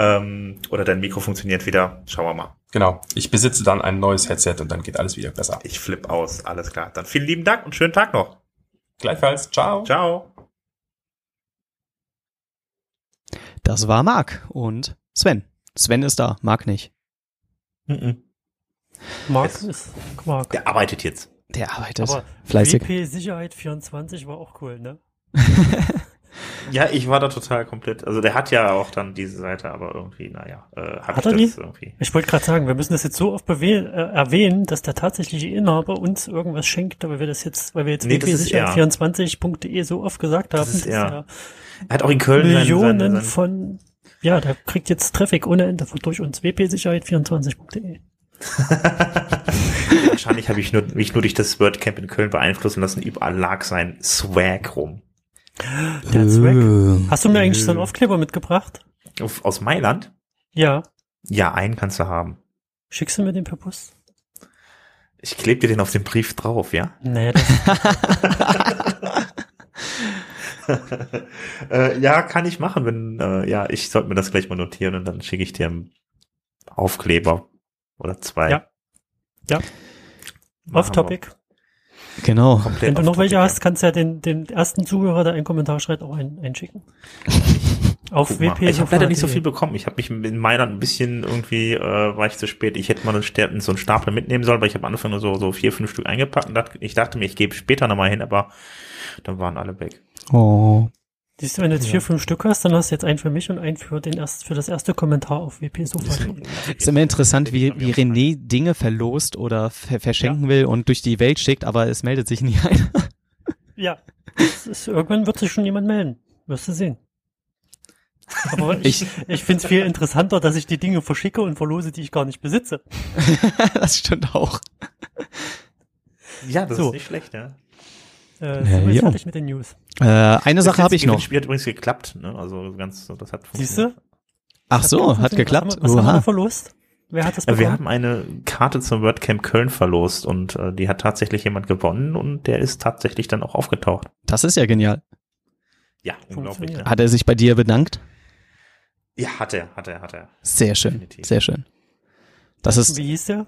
[SPEAKER 2] Ähm, oder dein Mikro funktioniert wieder. Schauen wir mal.
[SPEAKER 4] Genau. Ich besitze dann ein neues Headset und dann geht alles wieder besser.
[SPEAKER 2] Ich flipp aus. Alles klar. Dann vielen lieben Dank und schönen Tag noch.
[SPEAKER 4] Gleichfalls. Ciao.
[SPEAKER 2] Ciao.
[SPEAKER 1] Das war Marc und Sven. Sven ist da, Marc nicht.
[SPEAKER 2] Mhm.
[SPEAKER 3] Mark
[SPEAKER 2] Jetzt-
[SPEAKER 3] ist Quark.
[SPEAKER 2] Der arbeitet jetzt.
[SPEAKER 1] Der arbeitet
[SPEAKER 3] Aber
[SPEAKER 1] fleißig.
[SPEAKER 3] WP Sicherheit 24 war auch cool, ne? <laughs>
[SPEAKER 2] Ja, ich war da total komplett. Also der hat ja auch dann diese Seite, aber irgendwie, naja, äh,
[SPEAKER 3] Hat
[SPEAKER 2] ich
[SPEAKER 3] er
[SPEAKER 2] das
[SPEAKER 3] die?
[SPEAKER 2] irgendwie.
[SPEAKER 3] Ich wollte gerade sagen, wir müssen das jetzt so oft äh, erwähnen, dass der tatsächliche Inhaber uns irgendwas schenkt, weil wir das jetzt, weil wir jetzt
[SPEAKER 2] Nee, das ist er.
[SPEAKER 3] wpsicherheit24.de so oft gesagt haben,
[SPEAKER 2] Das ist er. Er hat auch in Köln
[SPEAKER 3] Millionen
[SPEAKER 2] seinen- seinen-
[SPEAKER 3] von, ja, der kriegt jetzt Traffic ohne Ende von durch uns. wpsicherheit24.de. <laughs>
[SPEAKER 2] Wahrscheinlich habe ich nur, mich nur durch das WordCamp in Köln beeinflussen lassen. Überall lag sein Swag rum.
[SPEAKER 3] Der hat Swag.
[SPEAKER 1] Äh,
[SPEAKER 3] Hast du mir eigentlich so einen Aufkleber mitgebracht?
[SPEAKER 2] Auf, aus Mailand?
[SPEAKER 3] Ja.
[SPEAKER 2] Ja, einen kannst du haben.
[SPEAKER 3] Schickst du mir den per Post?
[SPEAKER 2] Ich klebe dir den auf den Brief drauf, ja? <laughs>
[SPEAKER 3] Naja, das,
[SPEAKER 2] äh, ja, kann ich machen, wenn, äh, ja, ich sollte mir das gleich mal notieren und dann schicke ich dir einen Aufkleber oder zwei.
[SPEAKER 3] Ja. Ja.
[SPEAKER 2] Machen
[SPEAKER 3] off
[SPEAKER 2] wir.
[SPEAKER 3] topic.
[SPEAKER 1] Genau.
[SPEAKER 2] Komplett
[SPEAKER 3] Wenn du noch welche hast, kannst du ja den, den ersten Zuhörer, der einen Kommentar schreibt, auch ein, einschicken. <laughs> Auf
[SPEAKER 2] Guck mal.
[SPEAKER 3] wp
[SPEAKER 2] Ich habe leider nicht so viel bekommen. Ich habe mich in Mailand ein bisschen irgendwie, äh, war ich zu spät. Ich hätte mal einen so einen Stapel mitnehmen sollen, weil ich habe am Anfang nur so, so vier, fünf Stück eingepackt und dachte, ich dachte mir, ich gebe später nochmal hin, aber dann waren alle weg.
[SPEAKER 1] Oh.
[SPEAKER 3] Siehst du, wenn du jetzt
[SPEAKER 1] Ja.
[SPEAKER 3] vier, fünf Stück hast, dann hast du jetzt einen für mich und einen für den erst, für, das erste Kommentar auf wpsofa.
[SPEAKER 1] Ist immer interessant, wie, wie René Dinge verlost oder ver verschenken will und durch die Welt schickt, aber es meldet sich nie <laughs> einer.
[SPEAKER 3] Ja, ist, irgendwann wird sich schon jemand melden. Wirst du sehen. Aber <laughs> ich, ich finde es viel interessanter, dass ich die Dinge verschicke und verlose, die ich gar nicht besitze. <laughs>
[SPEAKER 1] das stimmt auch.
[SPEAKER 2] Ja, das
[SPEAKER 3] So.
[SPEAKER 2] ist nicht schlecht, ja.
[SPEAKER 3] Äh, so
[SPEAKER 1] jo.
[SPEAKER 3] fertig mit den News.
[SPEAKER 1] Äh, eine Sache habe ich noch.
[SPEAKER 2] Das Spiel hat übrigens geklappt, ne? Also ganz, das hat
[SPEAKER 3] Siehst du?
[SPEAKER 1] Ach so, hat geklappt.
[SPEAKER 3] Was haben wir, was haben wir
[SPEAKER 1] Oha.
[SPEAKER 3] verlost? Wer hat das
[SPEAKER 2] Äh,
[SPEAKER 3] bekommen?
[SPEAKER 2] Wir haben eine Karte zum WordCamp Köln verlost und äh, die hat tatsächlich jemand gewonnen und der ist tatsächlich dann auch aufgetaucht.
[SPEAKER 1] Das ist ja genial.
[SPEAKER 2] Ja, unglaublich.
[SPEAKER 3] Funktioniert.
[SPEAKER 2] Ne?
[SPEAKER 1] Hat er sich bei dir bedankt?
[SPEAKER 2] Ja, hat er, hat er, hat er.
[SPEAKER 1] Sehr schön,
[SPEAKER 2] Definitiv.
[SPEAKER 1] sehr schön. Das ist,
[SPEAKER 3] Wie hieß der?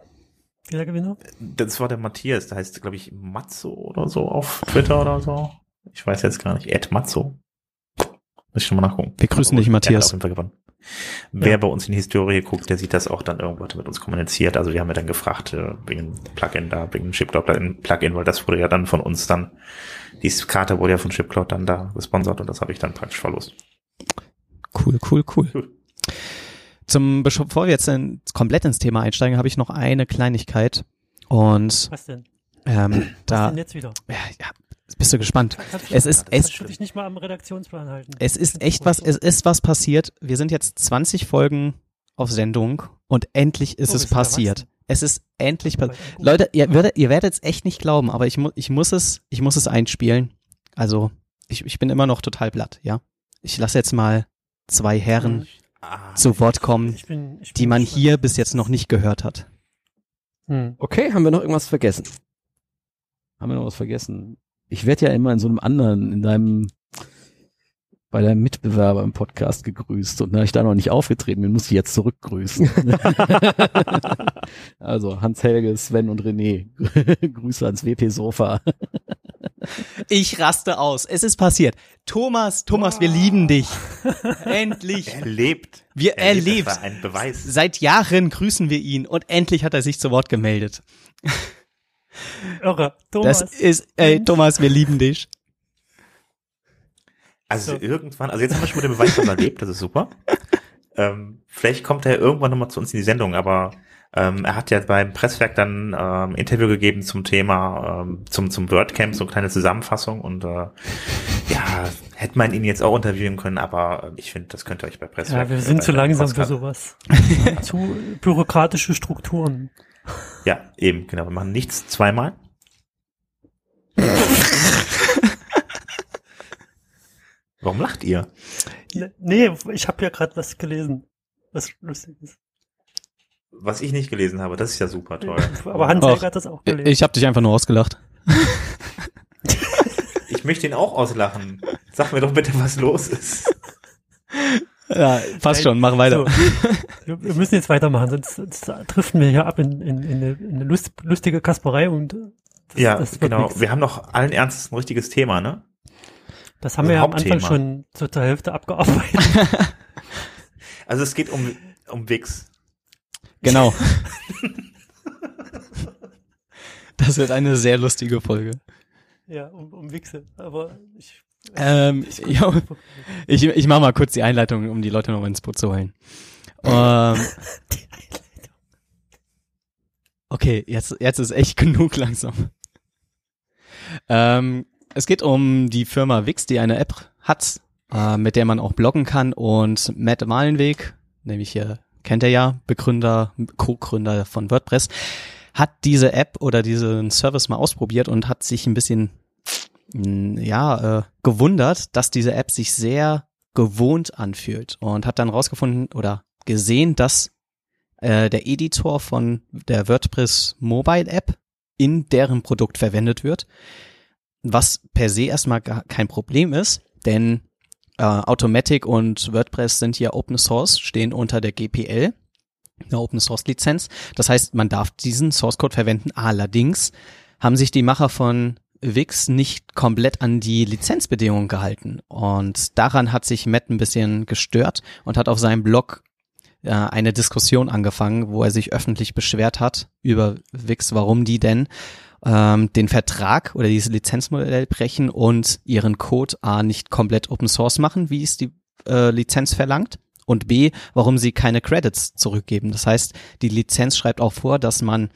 [SPEAKER 3] Der Gewinner?
[SPEAKER 2] Das war der Matthias, der heißt, glaube ich, Matzo oder so auf Twitter oder so. Ich weiß jetzt gar nicht. Ed Matzo. Muss ich schon mal nachgucken.
[SPEAKER 1] Wir grüßen dich, Matthias.
[SPEAKER 2] Hat auf jeden Fall gewonnen. Wer bei uns in die Historie guckt, der sieht das auch dann irgendwo mit uns kommuniziert. Also wir haben ja dann gefragt, äh, wegen Plugin da, wegen ShipCloud Plugin, Plugin, weil das wurde ja dann von uns dann, die Karte wurde ja von ShipCloud dann da gesponsert und das habe ich dann praktisch verlost.
[SPEAKER 1] cool, cool, cool.
[SPEAKER 2] Cool.
[SPEAKER 1] Zum, bevor wir jetzt in, komplett ins Thema einsteigen, habe ich noch eine Kleinigkeit. Und
[SPEAKER 3] Was denn?
[SPEAKER 1] ähm,
[SPEAKER 3] Was
[SPEAKER 1] da,
[SPEAKER 3] denn jetzt wieder?
[SPEAKER 1] ja, ja, bist du gespannt. Es ist, es,
[SPEAKER 3] dich nicht mal am Redaktionsplan halten?
[SPEAKER 1] es ist echt was, es ist was passiert. Wir sind jetzt 20 Folgen auf Sendung und endlich ist
[SPEAKER 3] Oh,
[SPEAKER 1] es passiert. Es ist endlich passiert.
[SPEAKER 3] Gut.
[SPEAKER 1] Leute, ihr werdet, ihr werdet es echt nicht glauben, aber ich, mu ich muss es, ich muss es einspielen. Also, ich, ich bin immer noch total platt, ja. Ich lasse jetzt mal zwei Herren
[SPEAKER 2] Ah,
[SPEAKER 1] zu Wort kommen,
[SPEAKER 3] Ich bin, ich bin
[SPEAKER 1] die man
[SPEAKER 3] gespannt.
[SPEAKER 1] hier bis jetzt noch nicht gehört hat.
[SPEAKER 3] Hm.
[SPEAKER 5] Okay, haben wir noch irgendwas vergessen? Haben wir noch was vergessen? Ich werde ja immer in so einem anderen, in deinem, bei deinem Mitbewerber im Podcast gegrüßt und da ich da noch nicht aufgetreten bin, muss ich jetzt zurückgrüßen. <laughs> <laughs> also Hans-Helge, Sven und René, <laughs> Grüße ans WP-Sofa.
[SPEAKER 1] Ich raste aus. Es ist passiert. Thomas, Thomas, wir lieben dich. Endlich.
[SPEAKER 2] er lebt.
[SPEAKER 1] Wir, er lebt.
[SPEAKER 2] Das war ein Beweis.
[SPEAKER 1] Seit Jahren grüßen wir ihn und endlich hat er sich zu Wort gemeldet.
[SPEAKER 3] Irre. Thomas.
[SPEAKER 1] Das ist, ey, Thomas, wir lieben dich.
[SPEAKER 2] Also
[SPEAKER 3] So.
[SPEAKER 2] irgendwann, also jetzt haben wir schon mal den Beweis, dass er lebt, das ist super. Ähm, vielleicht kommt er irgendwann nochmal zu uns in die Sendung, aber ähm, er hat ja beim Presswerk dann ähm, Interview gegeben zum Thema, ähm, zum, zum WordCamp, so eine kleine Zusammenfassung und äh, <laughs> ja, hätte man ihn jetzt auch interviewen können, aber äh, ich finde, das könnt ihr euch bei Presswerk.
[SPEAKER 3] ja, wir sind
[SPEAKER 2] bei
[SPEAKER 3] zu langsam für sowas. <laughs> zu bürokratische Strukturen.
[SPEAKER 2] Ja, eben, genau. Wir machen nichts zweimal. <laughs> Warum lacht ihr?
[SPEAKER 3] Ne- Nee, ich habe ja gerade was gelesen. Was lustig ist.
[SPEAKER 2] Was ich nicht gelesen habe, das ist ja super toll. <laughs>
[SPEAKER 3] Aber Hans
[SPEAKER 1] Ach,
[SPEAKER 3] hat das auch gelesen.
[SPEAKER 1] Ich habe dich einfach nur ausgelacht. <laughs>
[SPEAKER 2] Ich möchte ihn auch auslachen. Sag mir doch bitte, was los ist.
[SPEAKER 1] Ja, passt schon, mach weiter.
[SPEAKER 3] So, wir, müssen jetzt weitermachen, sonst, sonst driften wir hier ab in, in, in, eine, in eine lust, lustige Kasperei und das,
[SPEAKER 2] Ja,
[SPEAKER 3] das
[SPEAKER 2] genau.
[SPEAKER 3] nix.
[SPEAKER 2] Wir haben noch allen Ernstes ein richtiges Thema, ne?
[SPEAKER 3] Das haben
[SPEAKER 2] das
[SPEAKER 3] wir ja am Anfang schon so zur Hälfte abgearbeitet. <laughs>
[SPEAKER 2] Also es geht um, um Wix.
[SPEAKER 1] Genau. <laughs> Das wird eine sehr lustige Folge.
[SPEAKER 3] ja, um, um Wichse. Aber ich,
[SPEAKER 1] Ähm, <laughs> jo, ich, ich mache mal kurz die Einleitung, um die Leute noch ins Boot zu holen. <laughs> Ähm, okay, jetzt, jetzt ist echt genug langsam. Ähm, es geht um die Firma Wix, die eine App hat, äh, mit der man auch bloggen kann und Matt Malenweg, nämlich hier kennt er ja, Begründer, Co-Gründer von WordPress, hat diese App oder diesen Service mal ausprobiert und hat sich ein bisschen mh, ja, äh, gewundert, dass diese App sich sehr gewohnt anfühlt und hat dann rausgefunden oder gesehen, dass äh, der Editor von der WordPress Mobile App in deren Produkt verwendet wird, was per se erstmal kein Problem ist, denn äh, Automatic und WordPress sind ja Open Source, stehen unter der GPL, der Open Source Lizenz. Das heißt, man darf diesen Source Code verwenden. Allerdings haben sich die Macher von Wix nicht komplett an die Lizenzbedingungen gehalten. Und daran hat sich Matt ein bisschen gestört und hat auf seinem Blog äh, eine Diskussion angefangen, wo er sich öffentlich beschwert hat über Wix, warum die denn. Ähm, den Vertrag oder dieses Lizenzmodell brechen und ihren Code A nicht komplett Open Source machen, wie es die äh, Lizenz verlangt. Und B, warum sie keine Credits zurückgeben. Das heißt, die Lizenz schreibt auch vor, dass man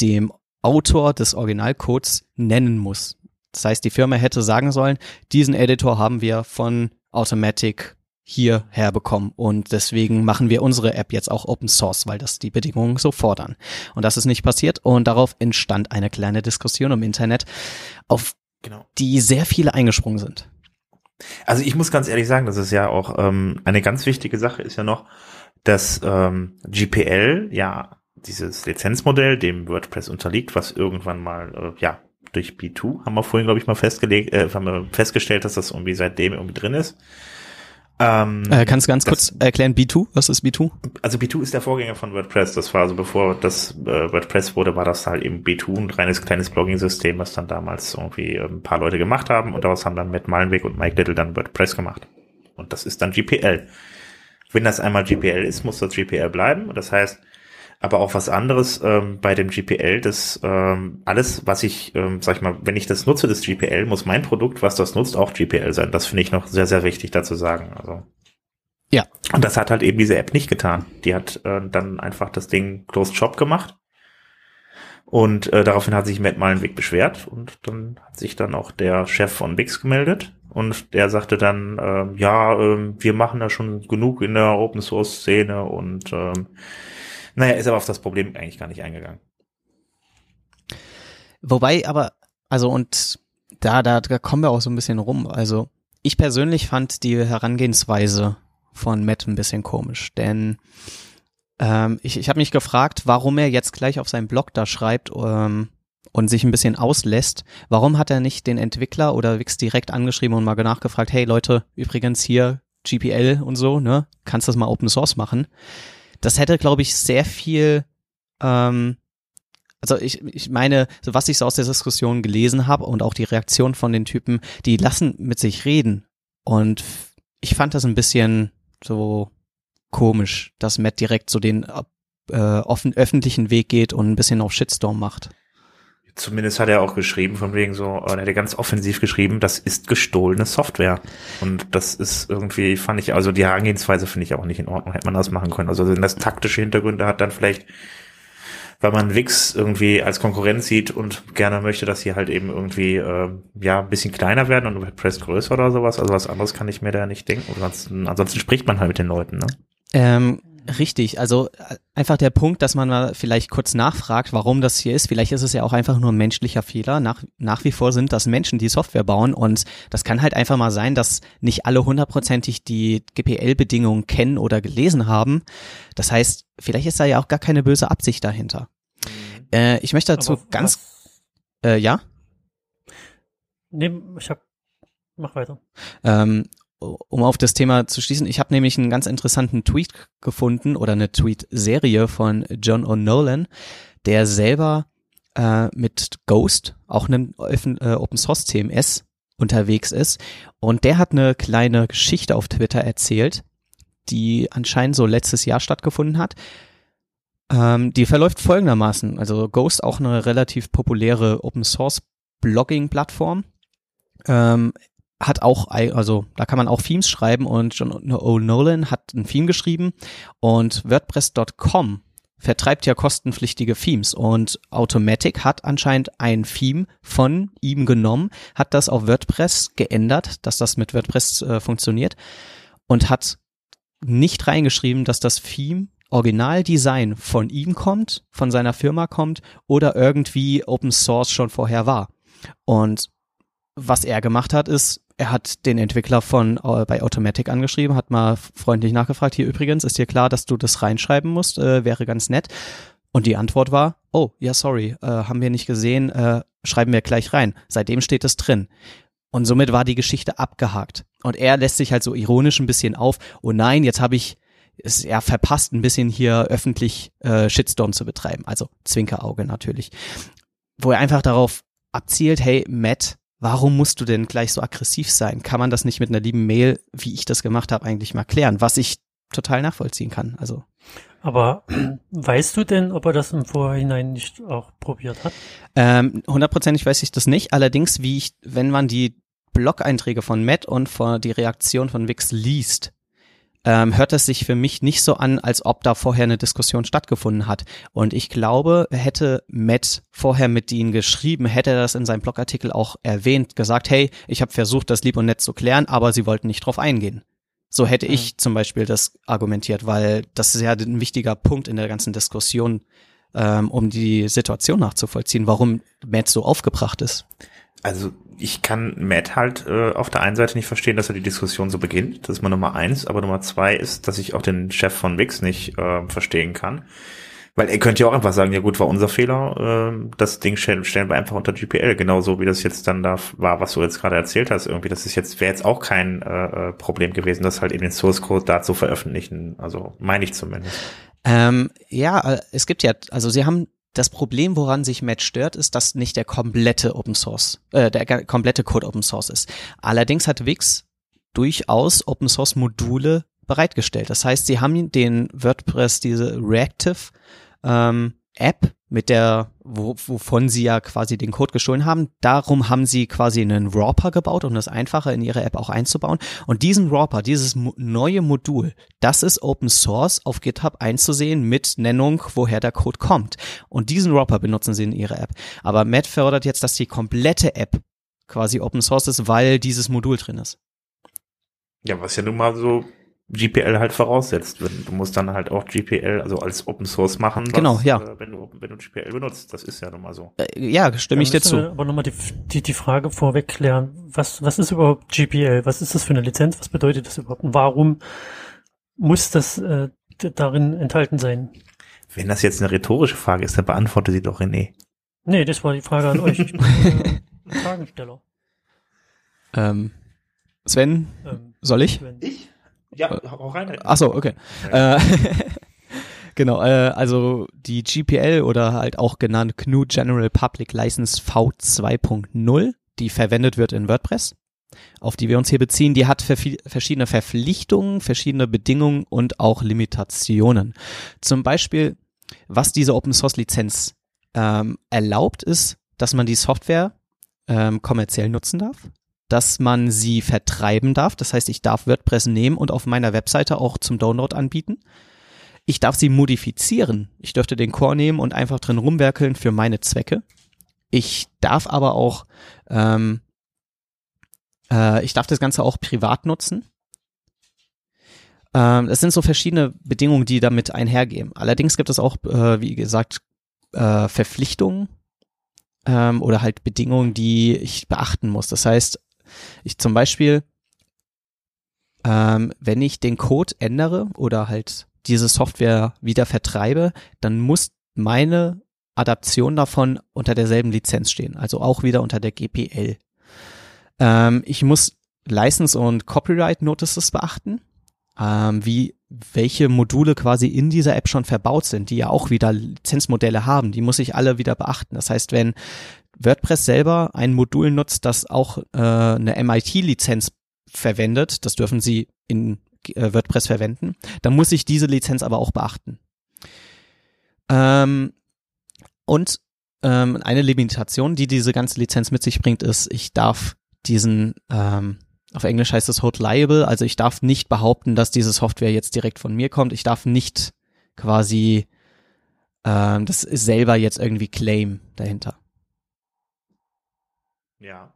[SPEAKER 1] dem Autor des Originalcodes nennen muss. Das heißt, die Firma hätte sagen sollen, diesen Editor haben wir von Automatic hierher bekommen und deswegen machen wir unsere App jetzt auch Open Source, weil das die Bedingungen so fordern. Und das ist nicht passiert und darauf entstand eine kleine Diskussion im Internet, auf genau. die sehr viele eingesprungen sind.
[SPEAKER 2] Also ich muss ganz ehrlich sagen, das ist ja auch ähm, eine ganz wichtige Sache ist ja noch, dass ähm, GPL ja dieses Lizenzmodell dem WordPress unterliegt, was irgendwann mal äh, ja durch B2 haben wir vorhin glaube ich mal festgelegt, äh, haben wir festgestellt, dass das irgendwie seitdem irgendwie drin ist.
[SPEAKER 1] Ähm, äh, kannst du ganz kurz erklären, B2? Was ist B2?
[SPEAKER 2] Also B2 ist der Vorgänger von WordPress. Das war also bevor das äh, WordPress wurde, war das halt eben B2, ein reines kleines Blogging-System, was dann damals irgendwie äh, ein paar Leute gemacht haben und daraus haben dann Matt Malenweg und Mike Little dann WordPress gemacht. Und das ist dann GPL. Wenn das einmal GPL ist, muss das GPL bleiben. Das heißt, aber auch was anderes ähm, bei dem GPL, das ähm, alles, was ich, ähm, sag ich mal, wenn ich das nutze, das GPL, muss mein Produkt, was das nutzt, auch GPL sein. Das finde ich noch sehr, sehr wichtig dazu sagen. Also
[SPEAKER 1] ja.
[SPEAKER 2] Und das hat halt eben diese App nicht getan. Die hat äh, dann einfach das Ding Closed Shop gemacht. Und äh, daraufhin hat sich Matt Malenweg beschwert und dann hat sich dann auch der Chef von Wix gemeldet und der sagte dann, äh, ja, äh, wir machen da schon genug in der Open Source Szene und ähm, naja, ist aber auf das Problem eigentlich gar nicht eingegangen.
[SPEAKER 1] Wobei aber, also und da, da, da kommen wir auch so ein bisschen rum. Also ich persönlich fand die Herangehensweise von Matt ein bisschen komisch, denn ähm, ich, ich habe mich gefragt, warum er jetzt gleich auf seinem Blog da schreibt ähm, und sich ein bisschen auslässt. Warum hat er nicht den Entwickler oder Wix direkt angeschrieben und mal nachgefragt, hey Leute, übrigens hier GPL und so, ne, kannst das mal Open Source machen? Das hätte, glaube ich, sehr viel, ähm, also ich, ich meine, so was ich so aus der Diskussion gelesen habe und auch die Reaktion von den Typen, die lassen mit sich reden. Und ich fand das ein bisschen so komisch, dass Matt direkt so den äh, offen, öffentlichen Weg geht und ein bisschen auf Shitstorm macht.
[SPEAKER 2] Zumindest hat er auch geschrieben, von wegen so, er hat ganz offensiv geschrieben, das ist gestohlene Software. Und das ist irgendwie, fand ich, also die Herangehensweise finde ich auch nicht in Ordnung, hätte man das machen können. Also wenn das taktische Hintergründe hat, dann vielleicht, weil man Wix irgendwie als Konkurrenz sieht und gerne möchte, dass sie halt eben irgendwie, äh, ja, ein bisschen kleiner werden und WordPress größer oder sowas. Also was anderes kann ich mir da nicht denken. Ansonsten, ansonsten spricht man halt mit den Leuten, ne?
[SPEAKER 1] Ähm, Richtig, also äh, einfach der Punkt, dass man mal vielleicht kurz nachfragt, warum das hier ist. Vielleicht ist es ja auch einfach nur ein menschlicher Fehler. Nach, nach wie vor sind das Menschen, die Software bauen und das kann halt einfach mal sein, dass nicht alle hundertprozentig die GPL-Bedingungen kennen oder gelesen haben. Das heißt, vielleicht ist da ja auch gar keine böse Absicht dahinter. Mhm. Äh, ich möchte dazu Aber ganz, äh, ja?
[SPEAKER 3] Nee, ich hab, mach weiter.
[SPEAKER 1] Ähm, um auf das Thema zu schließen, ich habe nämlich einen ganz interessanten Tweet gefunden oder eine Tweet-Serie von John O'Nolan, der selber äh, mit Ghost, auch einem äh, Open Source CMS, unterwegs ist. Und der hat eine kleine Geschichte auf Twitter erzählt, die anscheinend so letztes Jahr stattgefunden hat. Ähm, die verläuft folgendermaßen. Also Ghost auch eine relativ populäre Open Source Blogging-Plattform. Ähm, hat auch, also da kann man auch Themes schreiben und John O'Nolan hat ein Theme geschrieben und WordPress.com vertreibt ja kostenpflichtige Themes und Automatic hat anscheinend ein Theme von ihm genommen, hat das auf WordPress geändert, dass das mit WordPress äh, funktioniert und hat nicht reingeschrieben, dass das Theme Originaldesign von ihm kommt, von seiner Firma kommt oder irgendwie Open Source schon vorher war. Und was er gemacht hat, ist, er hat den Entwickler von äh, bei Automatic angeschrieben, hat mal freundlich nachgefragt, hier übrigens, ist dir klar, dass du das reinschreiben musst, äh, wäre ganz nett. Und die Antwort war, oh, ja, sorry, äh, haben wir nicht gesehen, äh, schreiben wir gleich rein. Seitdem steht es drin. Und somit war die Geschichte abgehakt. Und er lässt sich halt so ironisch ein bisschen auf, oh nein, jetzt habe ich es ja verpasst, ein bisschen hier öffentlich äh, Shitstorm zu betreiben. Also Zwinkerauge natürlich. Wo er einfach darauf abzielt, hey, Matt, warum musst du denn gleich so aggressiv sein? Kann man das nicht mit einer lieben Mail, wie ich das gemacht habe, eigentlich mal klären? Was ich total nachvollziehen kann. Also.
[SPEAKER 3] Aber <clears throat> weißt du denn, ob er das im Vorhinein nicht auch probiert hat?
[SPEAKER 1] Ähm, hundertprozentig weiß ich das nicht. Allerdings, wie ich, wenn man die Blog-Einträge von Matt und von die Reaktion von Wix liest, ähm, hört es sich für mich nicht so an, als ob da vorher eine Diskussion stattgefunden hat. Und ich glaube, hätte Matt vorher mit ihnen geschrieben, hätte er das in seinem Blogartikel auch erwähnt, gesagt, hey, ich habe versucht, das lieb und nett zu klären, aber sie wollten nicht drauf eingehen. So hätte ich
[SPEAKER 3] Mhm.
[SPEAKER 1] zum Beispiel das argumentiert, weil das ist ja ein wichtiger Punkt in der ganzen Diskussion, ähm, um die Situation nachzuvollziehen, warum Matt so aufgebracht ist.
[SPEAKER 2] Also ich kann Matt halt äh, auf der einen Seite nicht verstehen, dass er die Diskussion so beginnt. Das ist mal Nummer eins. Aber Nummer zwei ist, dass ich auch den Chef von Wix nicht äh, verstehen kann. Weil er könnte ja auch einfach sagen, ja gut, war unser Fehler, äh, das Ding stellen, stellen wir einfach unter GPL, genauso wie das jetzt dann da war, was du jetzt gerade erzählt hast. Irgendwie, das ist jetzt, wäre jetzt auch kein äh, äh, Problem gewesen, das halt in den Source Code da zu veröffentlichen. Also meine ich zumindest.
[SPEAKER 1] Ähm, ja, äh, es gibt ja, also sie haben das Problem, woran sich Matt stört, ist, dass nicht der komplette Open Source, äh, der komplette Code Open Source ist. Allerdings hat Wix durchaus Open Source Module bereitgestellt. Das heißt, sie haben den WordPress diese Reactive ähm, App mit der, wo, wovon sie ja quasi den Code gestohlen haben. Darum haben sie quasi einen Wrapper gebaut, um das einfacher in ihre App auch einzubauen. Und diesen Wrapper, dieses mo neue Modul, das ist Open Source auf GitHub einzusehen mit Nennung, woher der Code kommt. Und diesen Wrapper benutzen sie in ihrer App. Aber Matt fördert jetzt, dass die komplette App quasi Open Source ist, weil dieses Modul drin ist.
[SPEAKER 2] Ja, was ja nun mal so GPL halt voraussetzt. Du musst dann halt auch GPL, also als Open Source machen, was,
[SPEAKER 1] Genau, ja.
[SPEAKER 2] äh, wenn, du, wenn du GPL benutzt. Das ist ja nun mal so.
[SPEAKER 1] Äh, ja, stimme ich dir zu.
[SPEAKER 3] Aber nochmal die, die, die Frage vorweg klären. Was, was ist überhaupt GPL? Was ist das für eine Lizenz? Was bedeutet das überhaupt? Und warum muss das äh, darin enthalten sein?
[SPEAKER 2] Wenn das jetzt eine rhetorische Frage ist, dann beantworte sie doch René.
[SPEAKER 3] Nee, das war die Frage an euch. Ich bin äh, <laughs> ein Fragensteller.
[SPEAKER 1] Ähm, Sven,
[SPEAKER 3] Ähm,
[SPEAKER 1] soll ich?
[SPEAKER 3] Sven.
[SPEAKER 2] Ich? Ja, hau rein.
[SPEAKER 1] Ach so, okay. Äh, <laughs> genau, äh, also die GPL oder halt auch genannt GNU General Public License V2.0, die verwendet wird in WordPress, auf die wir uns hier beziehen, die hat verschiedene Verpflichtungen, verschiedene Bedingungen und auch Limitationen. Zum Beispiel, was diese Open Source Lizenz ähm, erlaubt, ist, dass man die Software ähm, kommerziell nutzen darf dass man sie vertreiben darf. Das heißt, ich darf WordPress nehmen und auf meiner Webseite auch zum Download anbieten. Ich darf sie modifizieren. Ich dürfte den Core nehmen und einfach drin rumwerkeln für meine Zwecke. Ich darf aber auch, ähm, äh, ich darf das Ganze auch privat nutzen. Ähm, das sind so verschiedene Bedingungen, die damit einhergehen. Allerdings gibt es auch, äh, wie gesagt, äh, Verpflichtungen ähm, oder halt Bedingungen, die ich beachten muss. Das heißt, ich zum Beispiel, ähm, wenn ich den Code ändere oder halt diese Software wieder vertreibe, dann muss meine Adaption davon unter derselben Lizenz stehen, also auch wieder unter der GPL. Ähm, ich muss License und Copyright Notices beachten, ähm, wie welche Module quasi in dieser App schon verbaut sind, die ja auch wieder Lizenzmodelle haben, die muss ich alle wieder beachten. Das heißt, wenn WordPress selber ein Modul nutzt, das auch äh, eine MIT-Lizenz verwendet, das dürfen sie in äh, WordPress verwenden, dann muss ich diese Lizenz aber auch beachten. Ähm, und ähm, eine Limitation, die diese ganze Lizenz mit sich bringt, ist, ich darf diesen, ähm, auf Englisch heißt es hold liable, also ich darf nicht behaupten, dass diese Software jetzt direkt von mir kommt. Ich darf nicht quasi ähm, das selber jetzt irgendwie claim dahinter.
[SPEAKER 2] Ja.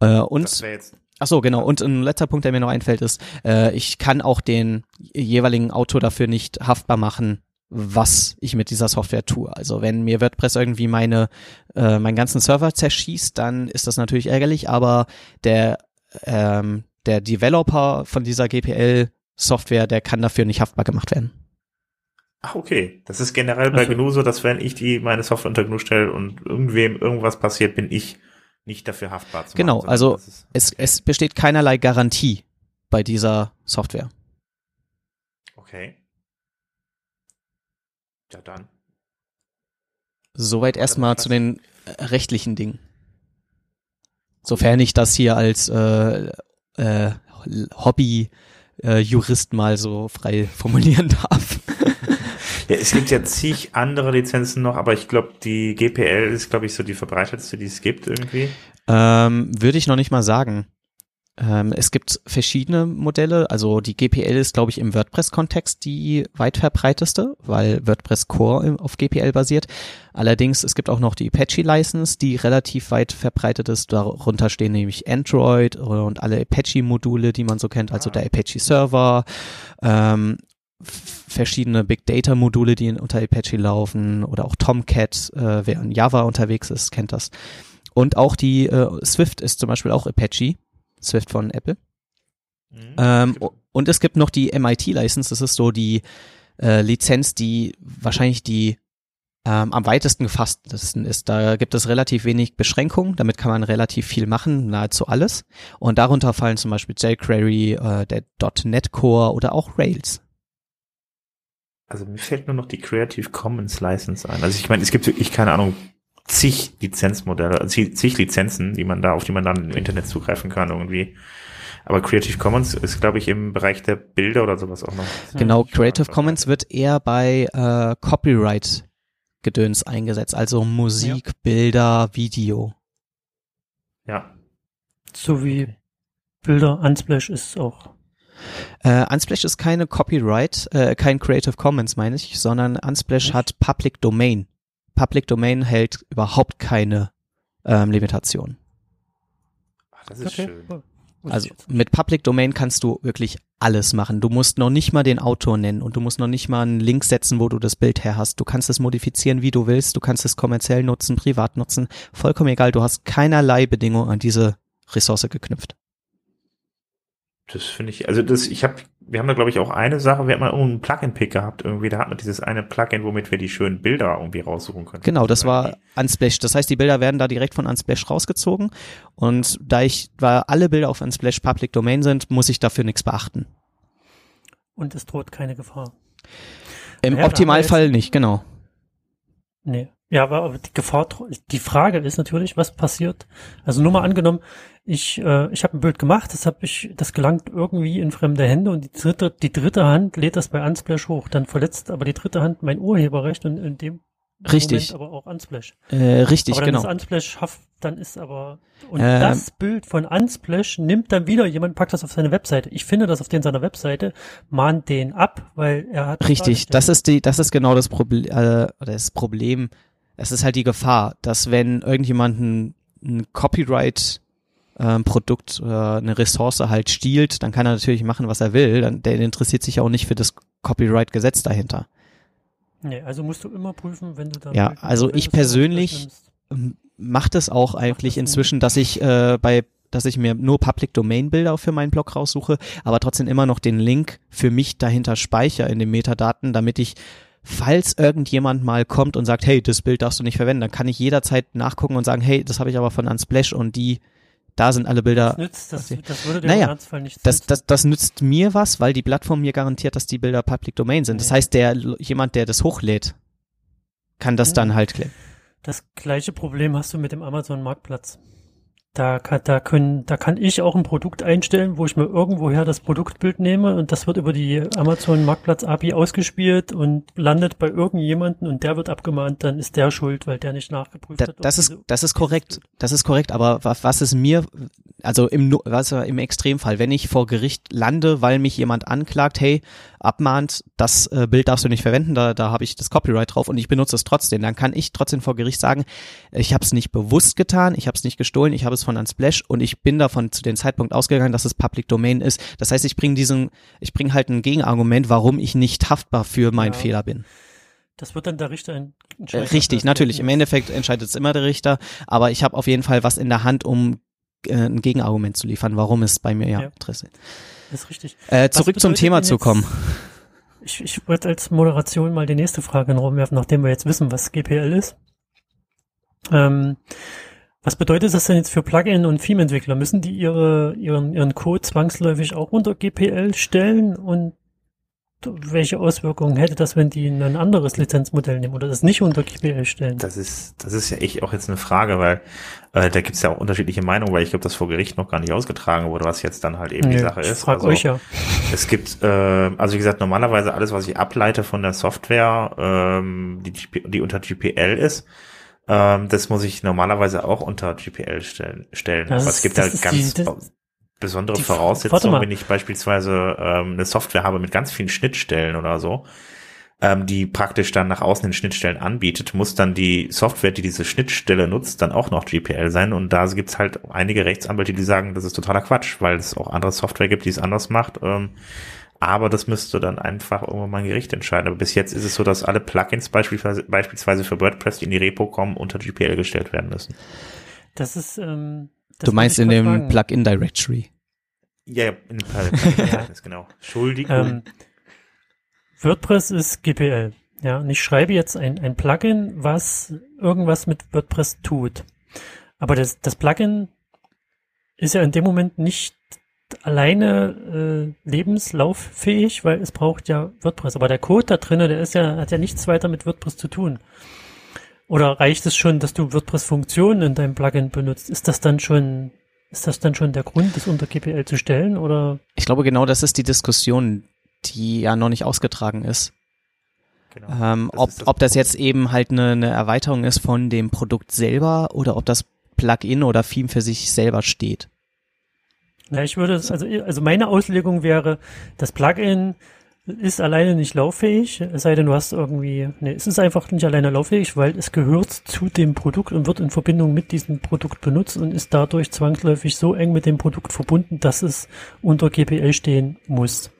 [SPEAKER 1] Äh, und
[SPEAKER 2] Das jetzt.
[SPEAKER 1] Ach so, genau. Und ein letzter Punkt, der mir noch einfällt, ist, äh, ich kann auch den jeweiligen Autor dafür nicht haftbar machen, was ich mit dieser Software tue. Also wenn mir WordPress irgendwie meine äh, meinen ganzen Server zerschießt, dann ist das natürlich ärgerlich, aber der ähm, der Developer von dieser GPL Software, der kann dafür nicht haftbar gemacht werden.
[SPEAKER 2] Ach, okay. Das ist generell bei
[SPEAKER 3] Also-
[SPEAKER 2] GNU so, dass wenn ich die meine Software unter GNU stelle und irgendwem irgendwas passiert, bin ich nicht dafür haftbar zu
[SPEAKER 1] Genau,
[SPEAKER 2] machen, sondern
[SPEAKER 1] also Es, es besteht keinerlei Garantie bei dieser Software.
[SPEAKER 2] Okay. Ja, dann.
[SPEAKER 1] Soweit erstmal
[SPEAKER 2] mal,
[SPEAKER 1] zu den äh, rechtlichen Dingen. Sofern ich das hier als äh, äh, Hobby-Jurist mal so frei formulieren <laughs> darf.
[SPEAKER 2] Ja, es gibt ja zig andere Lizenzen noch, aber ich glaube, die GPL ist, glaube ich, so die verbreitetste, die es gibt irgendwie.
[SPEAKER 1] Ähm, Würde ich noch nicht mal sagen. Ähm, es gibt verschiedene Modelle. Also die GPL ist, glaube ich, im WordPress-Kontext die weit verbreiteste, weil WordPress Core auf GPL basiert. Allerdings, es gibt auch noch die Apache-License, die relativ weit verbreitet ist. Darunter stehen nämlich Android und alle Apache-Module, die man so kennt, also der Apache-Server, ähm, verschiedene Big Data Module, die unter Apache laufen oder auch Tomcat, äh, wer in Java unterwegs ist, kennt das. Und auch die äh, Swift ist zum Beispiel auch Apache, Swift von Apple.
[SPEAKER 2] Mhm.
[SPEAKER 1] Ähm, und es gibt noch die MIT-License, das ist so die äh, Lizenz, die wahrscheinlich die ähm, am weitesten gefasstesten ist. Da gibt es relativ wenig Beschränkungen, damit kann man relativ viel machen, nahezu alles. Und darunter fallen zum Beispiel jQuery, äh, der .NET Core oder auch Rails.
[SPEAKER 2] Also mir fällt nur noch die Creative Commons License ein. Also ich meine, es gibt wirklich, keine Ahnung, zig Lizenzmodelle, also zig, Lizenzen, die man da, auf die man dann im Internet zugreifen kann irgendwie. Aber Creative Commons ist, glaube ich, im Bereich der Bilder oder sowas auch noch.
[SPEAKER 1] Genau,
[SPEAKER 2] Ja,
[SPEAKER 1] Creative Commons wird eher bei äh, Copyright Gedöns eingesetzt, also Musik, Bilder, Video.
[SPEAKER 2] Ja.
[SPEAKER 3] So wie Bilder, Unsplash ist auch.
[SPEAKER 1] Äh, Unsplash ist keine Copyright, äh, kein Creative Commons, meine ich, sondern Unsplash
[SPEAKER 3] Nicht?
[SPEAKER 1] hat Public Domain. Public Domain hält überhaupt keine ähm, Limitation.
[SPEAKER 2] Ach, das ist schön.
[SPEAKER 3] cool. Wusste
[SPEAKER 1] Also mit Public Domain kannst du wirklich alles machen. Du musst noch nicht mal den Autor nennen und du musst noch nicht mal einen Link setzen, wo du das Bild her hast. Du kannst es modifizieren, wie du willst. Du kannst es kommerziell nutzen, privat nutzen. Vollkommen egal. Du hast keinerlei Bedingungen an diese Ressource geknüpft.
[SPEAKER 2] Das finde ich, also das, ich habe, wir haben da glaube ich auch eine Sache, wir hatten mal irgendeinen Plugin-Pick gehabt irgendwie, da hat man dieses eine Plugin, womit wir die schönen Bilder irgendwie raussuchen können.
[SPEAKER 1] Genau, das war Unsplash. Das heißt, die Bilder werden da direkt von Unsplash rausgezogen. Und da ich, weil alle Bilder auf Unsplash Public Domain sind, muss ich dafür nichts beachten.
[SPEAKER 3] Und es droht keine Gefahr.
[SPEAKER 1] Im
[SPEAKER 3] Ja, haben
[SPEAKER 1] Optimalfall nicht, genau.
[SPEAKER 3] Nee. Ja, aber die Gefahr, die Frage ist natürlich, was passiert? Also nur mal angenommen, ich, äh, ich habe ein Bild gemacht, das habe ich, das gelangt irgendwie in fremde Hände und die dritte, die dritte Hand lädt das bei Unsplash hoch. Dann verletzt aber die dritte Hand mein Urheberrecht und in dem
[SPEAKER 1] Richtig.
[SPEAKER 3] Moment aber auch Unsplash.
[SPEAKER 1] Äh, richtig,
[SPEAKER 3] aber dann
[SPEAKER 1] genau.
[SPEAKER 3] ist Unsplash haft, dann ist aber und
[SPEAKER 1] Ähm.
[SPEAKER 3] das Bild von Unsplash nimmt dann wieder jemand packt das auf seine Webseite. Ich finde das auf den seiner Webseite mahnt den ab, weil er hat
[SPEAKER 1] Richtig, das ist die, das ist genau das Problem, äh, das Problem. Es ist halt die Gefahr, dass wenn irgendjemand ein, ein Copyright ähm, Produkt oder eine Ressource halt stiehlt, dann kann er natürlich machen, was er will. Dann, der interessiert sich auch nicht für das Copyright-Gesetz dahinter.
[SPEAKER 3] Nee, also musst du immer prüfen, wenn du da
[SPEAKER 1] Ja, also ich persönlich- Macht es auch eigentlich
[SPEAKER 3] das
[SPEAKER 1] inzwischen, dass ich äh, bei dass ich mir nur Public Domain Bilder für meinen Blog raussuche, aber trotzdem immer noch den Link für mich dahinter speichere in den Metadaten, damit ich falls irgendjemand mal kommt und sagt, hey, das Bild darfst du nicht verwenden, dann kann ich jederzeit nachgucken und sagen, hey, das habe ich aber von Unsplash und die, da sind alle
[SPEAKER 3] Das
[SPEAKER 1] Bilder.
[SPEAKER 3] nützt, das, das würde dir
[SPEAKER 1] Naja,
[SPEAKER 3] Ernstfall nichts
[SPEAKER 1] Das,
[SPEAKER 3] nützen.
[SPEAKER 1] das, das nützt mir was, weil die Plattform mir garantiert, dass die Bilder Public Domain sind. Das
[SPEAKER 3] Ja.
[SPEAKER 1] heißt, der jemand, der das hochlädt, kann das
[SPEAKER 3] Ja.
[SPEAKER 1] dann halt klären.
[SPEAKER 3] Das gleiche Problem hast du mit dem Amazon Marktplatz. Da kann, da können, da kann ich auch ein Produkt einstellen, wo ich mir irgendwoher das Produktbild nehme und das wird über die Amazon Marktplatz API ausgespielt und landet bei irgendjemanden und der wird abgemahnt, dann ist der schuld, weil der nicht nachgeprüft
[SPEAKER 1] Da,
[SPEAKER 3] hat.
[SPEAKER 1] das ist, das ist korrekt. Das ist korrekt. Aber was, was ist mir, also im, was im Extremfall, wenn ich vor Gericht lande, weil mich jemand anklagt, hey, abmahnt, das äh, Bild darfst du nicht verwenden, da, da habe ich das Copyright drauf und ich benutze es trotzdem, dann kann ich trotzdem vor Gericht sagen, ich habe es nicht bewusst getan, ich habe es nicht gestohlen, ich habe es von Unsplash und ich bin davon zu dem Zeitpunkt ausgegangen, dass es Public Domain ist. Das heißt, ich bringe diesen, ich bringe halt ein Gegenargument, warum ich nicht haftbar für meinen
[SPEAKER 3] Ja.
[SPEAKER 1] Fehler bin.
[SPEAKER 3] Das wird dann der Richter
[SPEAKER 1] Äh,
[SPEAKER 3] entscheiden.
[SPEAKER 1] Richtig,
[SPEAKER 3] das
[SPEAKER 1] natürlich. Im Endeffekt entscheidet es immer der Richter, aber ich habe auf jeden Fall was in der Hand, um äh, ein Gegenargument zu liefern, warum es bei mir ja,
[SPEAKER 3] Ja.
[SPEAKER 1] Interesse.
[SPEAKER 3] ist. ist richtig.
[SPEAKER 1] Äh, zurück zum Thema zu kommen.
[SPEAKER 3] Ich, ich wollte als Moderation mal die nächste Frage in den Raum werfen, nachdem wir jetzt wissen, was GPL ist. Ähm, was bedeutet das denn jetzt für Plugin- und Theme-Entwickler? Müssen die ihre, ihren, ihren Code zwangsläufig auch unter GPL stellen und welche Auswirkungen hätte das, wenn die ein anderes Lizenzmodell nehmen oder das nicht unter GPL stellen?
[SPEAKER 2] Das ist, das ist ja echt auch jetzt eine Frage, weil äh, da gibt es ja auch unterschiedliche Meinungen, weil ich glaube, das vor Gericht noch gar nicht ausgetragen wurde, was jetzt dann halt eben die
[SPEAKER 3] Nee,
[SPEAKER 2] Sache
[SPEAKER 3] ich
[SPEAKER 2] ist.
[SPEAKER 3] frag
[SPEAKER 2] also,
[SPEAKER 3] euch ja.
[SPEAKER 2] Es gibt, äh, also wie gesagt, normalerweise alles, was ich ableite von der Software, ähm, die, die unter GPL ist, ähm, das muss ich normalerweise auch unter GPL stellen. stellen.
[SPEAKER 3] Das
[SPEAKER 2] Aber es gibt
[SPEAKER 3] ist
[SPEAKER 2] ganz
[SPEAKER 3] die- das-
[SPEAKER 2] besondere Voraussetzungen, wenn ich beispielsweise ähm, eine Software habe mit ganz vielen Schnittstellen oder so, ähm, die praktisch dann nach außen den Schnittstellen anbietet, muss dann die Software, die diese Schnittstelle nutzt, dann auch noch GPL sein. Und da gibt's halt einige Rechtsanwälte, die sagen, das ist totaler Quatsch, weil es auch andere Software gibt, die es anders macht. Ähm, aber das müsste dann einfach irgendwann mal ein Gericht entscheiden. Aber bis jetzt ist es so, dass alle Plugins beispielsweise, beispielsweise für WordPress, die in die Repo kommen, unter GPL gestellt werden müssen.
[SPEAKER 3] Das ist, ähm, das
[SPEAKER 1] du meinst in dem. Plugin Directory.
[SPEAKER 2] Ja, ja, in dem Fall, <laughs> genau. Entschuldigung.
[SPEAKER 3] Ähm, WordPress ist GPL. Ja, und ich schreibe jetzt ein, ein Plugin, was irgendwas mit WordPress tut. Aber das, das Plugin ist ja in dem Moment nicht alleine äh, lebenslauffähig, weil es braucht ja WordPress. Aber der Code da drinnen, der ist ja, hat ja nichts weiter mit WordPress zu tun. Oder reicht es schon, dass du WordPress-Funktionen in deinem Plugin benutzt? Ist das dann schon, ist das dann schon der Grund, das unter GPL zu stellen? Oder
[SPEAKER 1] Ich glaube, genau das ist die Diskussion, die ja noch nicht ausgetragen ist.
[SPEAKER 2] genau.
[SPEAKER 1] Ähm,
[SPEAKER 2] Das
[SPEAKER 1] ob,
[SPEAKER 2] ist das
[SPEAKER 1] ob das jetzt eben halt eine, eine Erweiterung ist von dem Produkt selber oder ob das Plugin oder Theme für sich selber steht.
[SPEAKER 3] Na, ich würde, es- also, also meine Auslegung wäre, das Plugin ist alleine nicht lauffähig, es sei denn, du hast irgendwie, nee, es ist einfach nicht alleine lauffähig, weil es gehört zu dem Produkt und wird in Verbindung mit diesem Produkt benutzt und ist dadurch zwangsläufig so eng mit dem Produkt verbunden, dass es unter GPL stehen muss.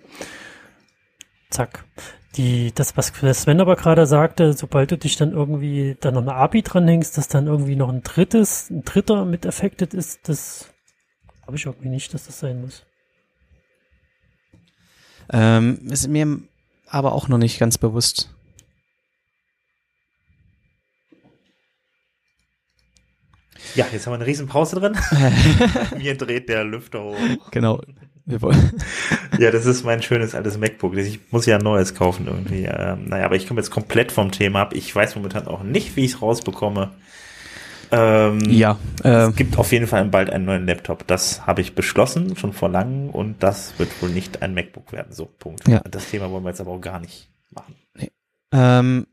[SPEAKER 3] Zack. Die, das, was Sven aber gerade sagte, sobald du dich dann irgendwie da noch eine API dranhängst, dass dann irgendwie noch ein drittes, ein dritter mit affected ist, das habe ich irgendwie nicht, dass das sein muss.
[SPEAKER 1] Ähm, ist mir aber auch noch nicht ganz bewusst.
[SPEAKER 2] Ja, jetzt haben wir eine riesen Pause drin. <laughs> Mir dreht der Lüfter hoch.
[SPEAKER 1] Genau. Wir wollen. <laughs>
[SPEAKER 2] Ja, das ist mein schönes altes MacBook. Ich muss ja ein neues kaufen irgendwie. Ähm, naja, aber ich komme jetzt komplett vom Thema ab. Ich weiß momentan auch nicht, wie ich es rausbekomme. Ähm,
[SPEAKER 1] Ja, äh,
[SPEAKER 2] Es gibt auf jeden Fall bald einen neuen Laptop. Das habe ich beschlossen, schon vor langem. Und das wird wohl nicht ein MacBook werden. So, Punkt.
[SPEAKER 1] Ja.
[SPEAKER 2] Das Thema wollen wir jetzt aber auch gar nicht machen.
[SPEAKER 1] Ähm,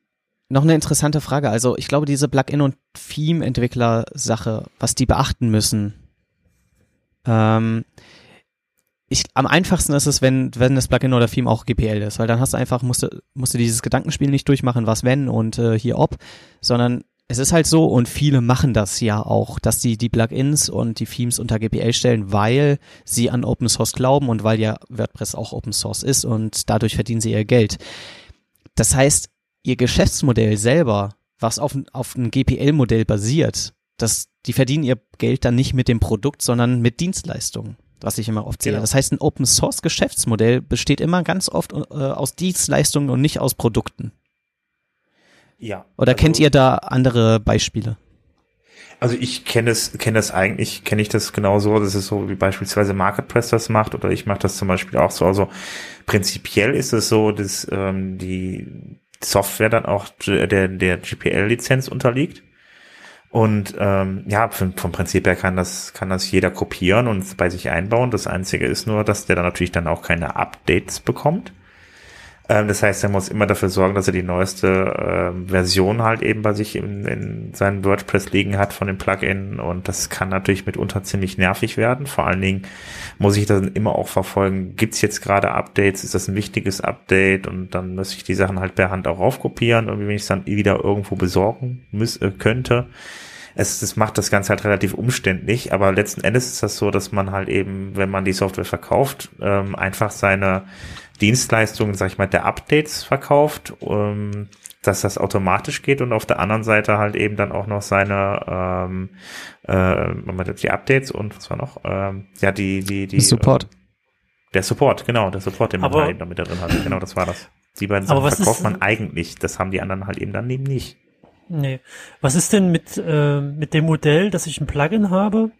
[SPEAKER 1] noch eine interessante Frage. Also ich glaube, diese Plugin- und Theme-Entwickler-Sache, was die beachten müssen. Ähm, ich, am einfachsten ist es, wenn, wenn das Plugin oder Theme auch GPL ist, weil dann hast du einfach, musst du, musst du dieses Gedankenspiel nicht durchmachen, was wenn und äh, hier ob, sondern es ist halt so und viele machen das ja auch, dass die die Plugins und die Themes unter GPL stellen, weil sie an Open Source glauben und weil ja WordPress auch Open Source ist und dadurch verdienen sie ihr Geld. Das heißt, ihr Geschäftsmodell selber, was auf, ein- auf ein GPL-Modell basiert, das, die verdienen ihr Geld dann nicht mit dem Produkt, sondern mit Dienstleistungen, was ich immer oft sehe.
[SPEAKER 2] Genau.
[SPEAKER 1] Das heißt, ein Open-Source-Geschäftsmodell besteht immer ganz oft äh, aus Dienstleistungen und nicht aus Produkten.
[SPEAKER 2] Ja.
[SPEAKER 1] Oder
[SPEAKER 2] also-
[SPEAKER 1] kennt ihr da andere Beispiele?
[SPEAKER 2] Also ich kenne es, kenne das eigentlich, kenne ich das genauso. Das ist so, wie beispielsweise MarketPress das macht oder ich mache das zum Beispiel auch so. Also prinzipiell ist es so, dass ähm, die Software dann auch der, der GPL-Lizenz unterliegt. Und ähm, ja, vom, vom Prinzip her kann das, kann das jeder kopieren und bei sich einbauen. Das Einzige ist nur, dass der dann natürlich dann auch keine Updates bekommt. Ähm, das heißt, er muss immer dafür sorgen, dass er die neueste ähm, Version halt eben bei sich in, in seinem WordPress liegen hat von dem Plugin. Und das kann natürlich mitunter ziemlich nervig werden. Vor allen Dingen muss ich dann immer auch verfolgen, gibt's jetzt gerade Updates, ist das ein wichtiges Update? Und dann muss ich die Sachen halt per Hand auch aufkopieren, irgendwie, wenn ich es dann wieder irgendwo besorgen müß, äh, könnte. Es, das macht das Ganze halt relativ umständlich, aber letzten Endes ist das so, dass man halt eben, wenn man die Software verkauft, ähm, einfach seine Dienstleistungen, sag ich mal, der Updates verkauft, ähm, dass das automatisch geht und auf der anderen Seite halt eben dann auch noch seine ähm, äh, Moment, die Updates und was war noch? Ähm, ja, die, die, die
[SPEAKER 1] Support.
[SPEAKER 2] Ähm, der Support, genau, der Support, den man
[SPEAKER 3] Aber-
[SPEAKER 2] halt eben damit da drin hat. Genau, das war das. Die beiden
[SPEAKER 3] Aber
[SPEAKER 2] Sachen
[SPEAKER 3] was ist-
[SPEAKER 2] verkauft man eigentlich. Das haben die anderen halt eben dann eben nicht.
[SPEAKER 3] Nee. Was ist denn mit, äh, mit dem Modell, dass ich ein Plugin habe,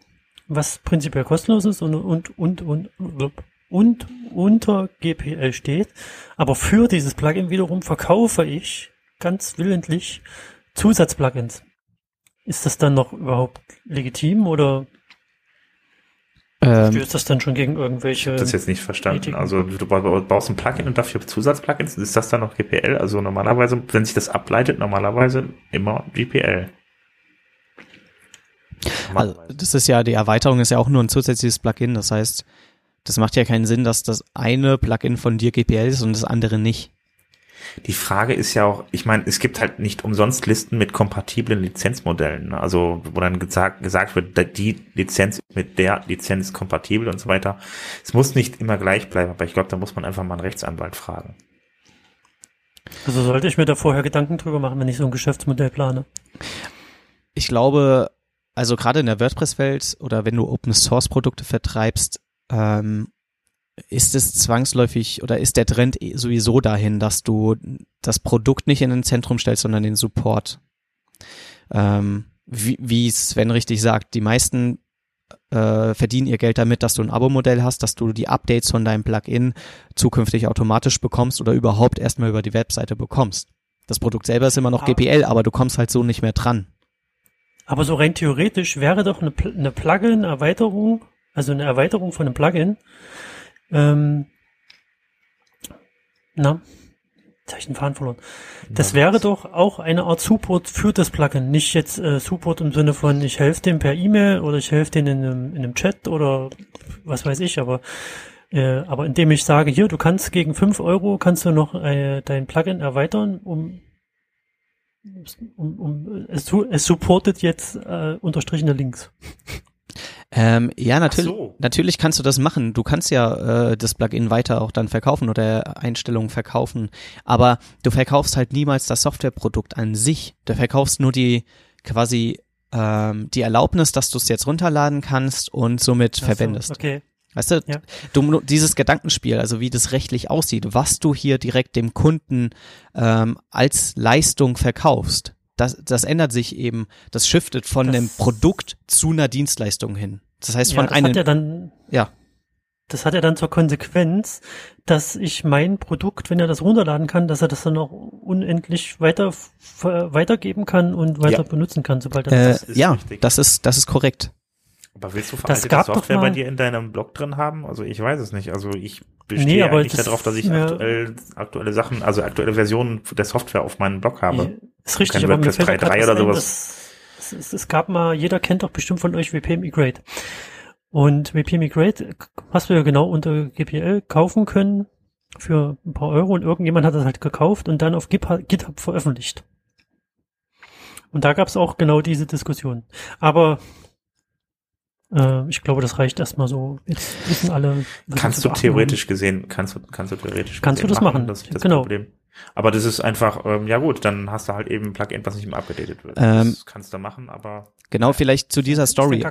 [SPEAKER 3] was prinzipiell kostenlos ist und, und, und, und, und unter GPL steht. Aber für dieses Plugin wiederum verkaufe ich ganz willentlich Zusatzplugins. Ist das dann noch überhaupt legitim oder
[SPEAKER 1] Ähm,
[SPEAKER 3] stößt das dann schon gegen irgendwelche?
[SPEAKER 2] Das jetzt nicht verstanden.
[SPEAKER 3] Ethiken.
[SPEAKER 2] Also du baust ein Plugin und dafür Zusatzplugins. Ist das dann noch GPL? Also normalerweise, wenn sich das ableitet, normalerweise immer GPL.
[SPEAKER 1] Also, das ist ja, die Erweiterung ist ja auch nur ein zusätzliches Plugin. Das heißt, das macht ja keinen Sinn, dass das eine Plugin von dir GPL ist und das andere nicht.
[SPEAKER 2] Die Frage ist ja auch, ich meine, es gibt halt nicht umsonst Listen mit kompatiblen Lizenzmodellen. Also wo dann gesagt, gesagt wird, die Lizenz mit der Lizenz kompatibel und so weiter. Es muss nicht immer gleich bleiben, aber ich glaube, da muss man einfach mal einen Rechtsanwalt fragen.
[SPEAKER 3] Also sollte ich mir da vorher Gedanken drüber machen, wenn ich so ein Geschäftsmodell plane.
[SPEAKER 1] Ich glaube, also gerade in der WordPress-Welt oder wenn du Open Source Produkte vertreibst, ähm, ist es zwangsläufig oder ist der Trend eh sowieso dahin, dass du das Produkt nicht in den Zentrum stellst, sondern den Support. Ähm, wie, wie Sven richtig sagt, die meisten äh, verdienen ihr Geld damit, dass du ein Abo-Modell hast, dass du die Updates von deinem Plugin zukünftig automatisch bekommst oder überhaupt erstmal über die Webseite bekommst. Das Produkt selber ist immer noch
[SPEAKER 3] Ah.
[SPEAKER 1] GPL, aber du kommst halt so nicht mehr dran.
[SPEAKER 3] Aber so rein theoretisch wäre doch eine, Pl- eine Plugin-Erweiterung, also eine Erweiterung von einem Plugin, ähm, na, jetzt habe ich den Faden verloren. Das wäre doch auch eine Art Support für das Plugin. Nicht jetzt äh, Support im Sinne von, ich helfe dem per E-Mail oder ich helfe dem in einem, in einem Chat oder was weiß ich, aber äh, aber indem ich sage, hier, du kannst gegen 5 Euro kannst du noch äh, dein Plugin erweitern, um um, um es, es supportet jetzt äh, unterstrichene Links.
[SPEAKER 1] Ähm, ja, natürlich,
[SPEAKER 2] so.
[SPEAKER 1] natürlich kannst du das machen. Du kannst ja äh, das Plugin weiter auch dann verkaufen oder Einstellungen verkaufen. Aber du verkaufst halt niemals das Softwareprodukt an sich. Du verkaufst nur die quasi ähm, die Erlaubnis, dass du es jetzt runterladen kannst und somit
[SPEAKER 3] so,
[SPEAKER 1] verwendest.
[SPEAKER 3] Okay.
[SPEAKER 1] Weißt du,
[SPEAKER 3] Ja.
[SPEAKER 1] du, dieses Gedankenspiel, also wie das rechtlich aussieht, was du hier direkt dem Kunden ähm, als Leistung verkaufst, das, das ändert sich eben, das shiftet von
[SPEAKER 3] Das-
[SPEAKER 1] einem Produkt zu einer Dienstleistung hin. Das heißt
[SPEAKER 3] Ja,
[SPEAKER 1] von
[SPEAKER 3] das
[SPEAKER 1] einem,
[SPEAKER 3] hat ja dann
[SPEAKER 1] ja,
[SPEAKER 3] das hat ja dann zur Konsequenz, dass ich mein Produkt, wenn er das runterladen kann, dass er das dann auch unendlich weiter weitergeben kann und weiter
[SPEAKER 2] Ja.
[SPEAKER 3] benutzen kann, sobald er
[SPEAKER 1] äh,
[SPEAKER 3] das.
[SPEAKER 2] ist
[SPEAKER 1] ja,
[SPEAKER 2] richtig.
[SPEAKER 1] das ist, das ist korrekt.
[SPEAKER 2] Aber willst du
[SPEAKER 3] Das
[SPEAKER 2] veraltete
[SPEAKER 3] doch
[SPEAKER 2] Software bei dir in deinem Blog drin haben? Also ich weiß es nicht. Also ich bestehe
[SPEAKER 3] Nee, aber
[SPEAKER 2] eigentlich
[SPEAKER 3] das-
[SPEAKER 2] darauf, dass ich
[SPEAKER 3] ja.
[SPEAKER 2] aktuell, aktuelle Sachen, also aktuelle Versionen der Software auf meinem Blog habe.
[SPEAKER 3] Ist richtig, aber
[SPEAKER 2] WordPress
[SPEAKER 3] fällt da
[SPEAKER 2] 3.3
[SPEAKER 3] grad
[SPEAKER 2] oder sowas.
[SPEAKER 3] Es, gab mal, jeder kennt doch bestimmt von euch WP Migrate. Und WP Migrate hast du ja genau unter GPL kaufen können für ein paar Euro und irgendjemand hat das halt gekauft und dann auf GitHub veröffentlicht. Und da gab es auch genau diese Diskussion. Aber äh, ich glaube, das reicht erstmal so. Jetzt wissen alle. was
[SPEAKER 2] Kannst du theoretisch gesehen, kannst du, kannst du theoretisch
[SPEAKER 3] Kannst du das machen,
[SPEAKER 2] Das ist das
[SPEAKER 3] genau.
[SPEAKER 2] Problem. Aber das ist einfach, ähm, ja gut, dann hast du halt eben ein Plugin, was nicht mehr abgedatet wird.
[SPEAKER 1] Ähm,
[SPEAKER 2] das kannst du machen, aber
[SPEAKER 1] Genau, vielleicht zu dieser
[SPEAKER 3] haben.
[SPEAKER 1] Story.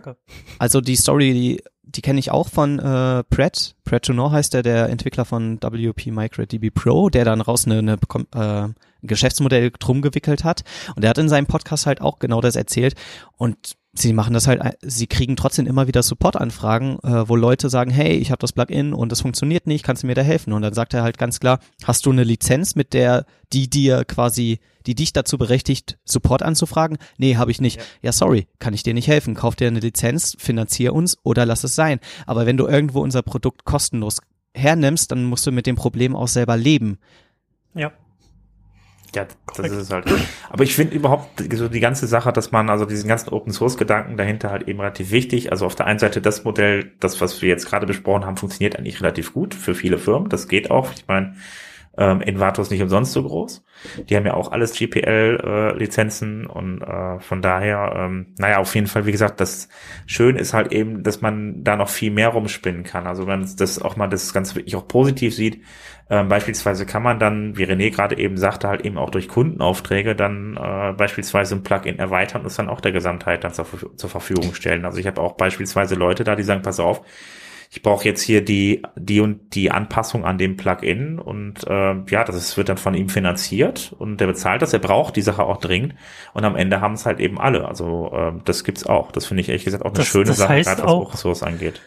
[SPEAKER 1] Also die Story, die, die kenne ich auch von äh, Pratt. Pratt Junor heißt der, der Entwickler von WP MicroDB Pro, der dann raus eine, eine äh, ein Geschäftsmodell drum gewickelt hat. Und der hat in seinem Podcast halt auch genau das erzählt. Und sie machen das halt, sie kriegen trotzdem immer wieder Supportanfragen, äh, wo Leute sagen, hey, ich habe das Plugin und das funktioniert nicht, kannst du mir da helfen? Und dann sagt er halt ganz klar, hast du eine Lizenz, mit der die dir quasi, die dich dazu berechtigt, Support anzufragen? Nee, habe ich nicht.
[SPEAKER 2] Ja.
[SPEAKER 1] Ja. sorry, kann ich dir nicht helfen. Kauf dir eine Lizenz, finanzier uns oder lass es sein. Aber wenn du irgendwo unser Produkt kostenlos hernimmst, dann musst du mit dem Problem auch selber leben.
[SPEAKER 3] Ja.
[SPEAKER 2] Ja, das ist es halt. Aber ich finde überhaupt so die ganze Sache, dass man also diesen ganzen Open Source Gedanken dahinter halt eben relativ wichtig. Also auf der einen Seite das Modell, das was wir jetzt gerade besprochen haben, funktioniert eigentlich relativ gut für viele Firmen. Das geht auch. Ich meine, ähm, Envato ist nicht umsonst so groß. Die haben ja auch alles GPL-Lizenzen und äh, von daher, ähm, naja, auf jeden Fall, wie gesagt, das schön ist halt eben, dass man da noch viel mehr rumspinnen kann. Also wenn man das auch mal das Ganze wirklich auch positiv sieht, ähm, beispielsweise kann man dann, wie René gerade eben sagte, halt eben auch durch Kundenaufträge dann äh, beispielsweise ein Plugin erweitern und es dann auch der Gesamtheit dann zur, zur Verfügung stellen. Also ich habe auch beispielsweise Leute da, die sagen, pass auf, ich brauche jetzt hier die, die und die Anpassung an dem Plugin und äh, ja, das ist, wird dann von ihm finanziert und der bezahlt das, er braucht die Sache auch dringend und am Ende haben es halt eben alle. Also äh, das gibt's auch. Das finde ich ehrlich gesagt auch eine
[SPEAKER 3] Das-
[SPEAKER 2] schöne
[SPEAKER 3] das
[SPEAKER 2] Sache, gerade was
[SPEAKER 3] auch-
[SPEAKER 2] Open Source angeht.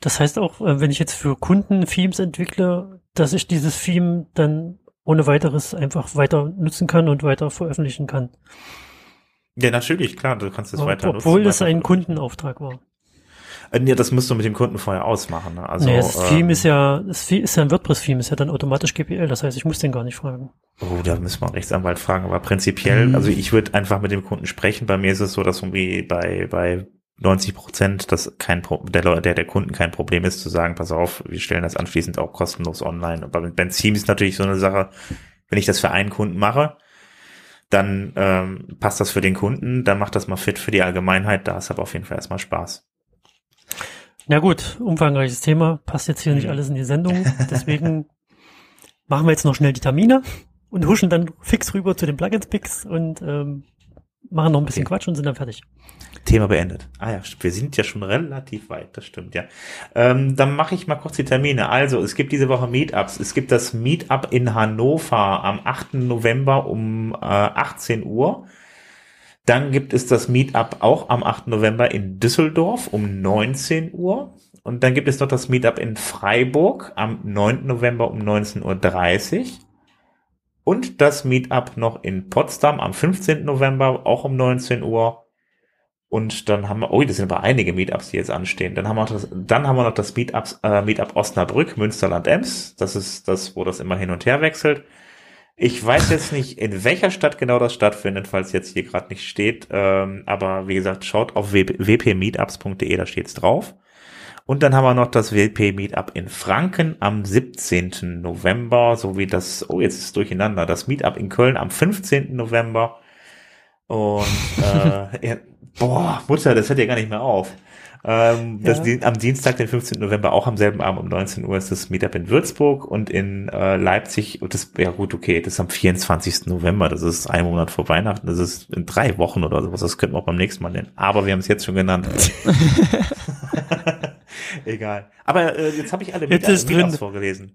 [SPEAKER 3] Das heißt auch, äh, wenn ich jetzt für Kunden Themes entwickle, dass ich dieses Theme dann ohne weiteres einfach weiter nutzen kann und weiter veröffentlichen kann.
[SPEAKER 2] Ja, natürlich, klar, du kannst es weiter nutzen.
[SPEAKER 3] Obwohl das
[SPEAKER 2] weiter
[SPEAKER 3] ein. Kundenauftrag war.
[SPEAKER 2] Äh, Ja, das musst du mit dem Kunden vorher ausmachen. Ne? Also,
[SPEAKER 3] nee, das
[SPEAKER 2] ähm,
[SPEAKER 3] Theme ist ja, das Theme ist ja ein WordPress-Theme, ist ja dann automatisch GPL, das heißt, ich muss den gar nicht fragen.
[SPEAKER 2] Oh, da müssen wir einen Rechtsanwalt fragen, aber prinzipiell,
[SPEAKER 1] Mhm.
[SPEAKER 2] also ich würde einfach mit dem Kunden sprechen. Bei mir ist es so, dass irgendwie bei, bei 90 Prozent das kein Pro der, der, der Kunden kein Problem ist, zu sagen, pass auf, wir stellen das anschließend auch kostenlos online. Aber mit Benzin ist natürlich so eine Sache, wenn ich das für einen Kunden mache, dann ähm, passt das für den Kunden, dann macht das mal fit für die Allgemeinheit, da ist aber auf jeden Fall erstmal Spaß.
[SPEAKER 3] Na gut, umfangreiches Thema, passt jetzt hier nicht alles in die Sendung, <laughs> deswegen machen wir jetzt noch schnell die Termine und huschen dann fix rüber zu den Plugins-Picks und ähm, machen noch ein bisschen
[SPEAKER 2] Okay.
[SPEAKER 3] Quatsch und sind dann fertig.
[SPEAKER 2] Thema beendet. Ah ja, wir sind ja schon relativ weit, das stimmt, ja. Ähm, dann mache ich mal kurz die Termine. Also, es gibt diese Woche Meetups. Es gibt das Meetup in Hannover am 8. November um äh, 18 Uhr. Dann gibt es das Meetup auch am 8. November in Düsseldorf um 19 Uhr. Und dann gibt es noch das Meetup in Freiburg am 9. November um 19.30 Uhr. Und das Meetup noch in Potsdam am 15. November auch um 19 Uhr. Und dann haben wir, oh, das sind aber einige Meetups, die jetzt anstehen. Dann haben wir noch das, dann haben wir noch das Meetups, äh, Meetup Osnabrück, Münsterland Ems. Das ist das, wo das immer hin und her wechselt. Ich weiß jetzt nicht, in welcher Stadt genau das stattfindet, falls jetzt hier gerade nicht steht. Ähm, aber wie gesagt, schaut auf wpmeetups.de, da steht's drauf. Und dann haben wir noch das WP Meetup in Franken am 17. November, sowie das, oh, jetzt ist es durcheinander, das Meetup in Köln am 15. November. Und <laughs> äh, ja, boah, Mutter, das hört ja gar nicht mehr auf. Ähm, das,
[SPEAKER 3] Ja.
[SPEAKER 2] die, am Dienstag, den 15. November, auch am selben Abend um 19 Uhr ist das Meetup in Würzburg und in äh, Leipzig. Und das, ja gut, okay, das ist am 24. November. Das ist ein Monat vor Weihnachten. Das ist in drei Wochen oder sowas. Das könnten wir auch beim nächsten Mal nennen. Aber wir haben es jetzt schon genannt. <laughs> <laughs> Egal. Aber äh, jetzt habe ich alle. Meetups vorgelesen.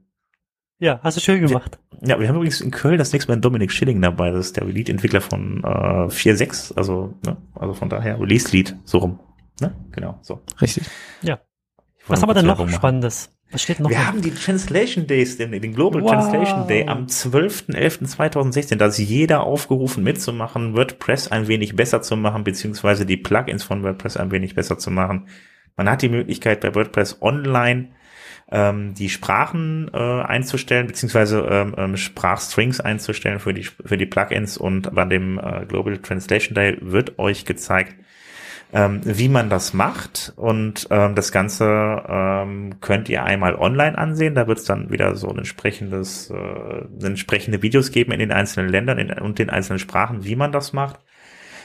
[SPEAKER 3] Ja, hast du schön gemacht.
[SPEAKER 2] Ja, wir haben übrigens in Köln das nächste Mal Dominik Schilling dabei. Das ist der Lead-Entwickler von äh, 4.6. Also, ne? also von daher Release-Lead, so rum. Ne? Genau, so.
[SPEAKER 1] Richtig.
[SPEAKER 2] Ich wollte
[SPEAKER 3] Was haben wir denn noch
[SPEAKER 2] machen.
[SPEAKER 3] Spannendes? Was steht noch?
[SPEAKER 2] Wir haben die Translation Days, den, den Global
[SPEAKER 3] Wow.
[SPEAKER 2] Translation Day am 12.11.2016. Da ist jeder aufgerufen mitzumachen, WordPress ein wenig besser zu machen, beziehungsweise die Plugins von WordPress ein wenig besser zu machen. Man hat die Möglichkeit bei WordPress online ähm, die Sprachen äh, einzustellen, beziehungsweise ähm, ähm, Sprachstrings einzustellen für die, für die Plugins und bei dem äh, Global Translation Day wird euch gezeigt, ähm, wie man das macht. Und ähm, das Ganze ähm, könnt ihr einmal online ansehen. Da wird es dann wieder so ein entsprechendes, äh, entsprechende Videos geben in den einzelnen Ländern in, und den einzelnen Sprachen, wie man das macht.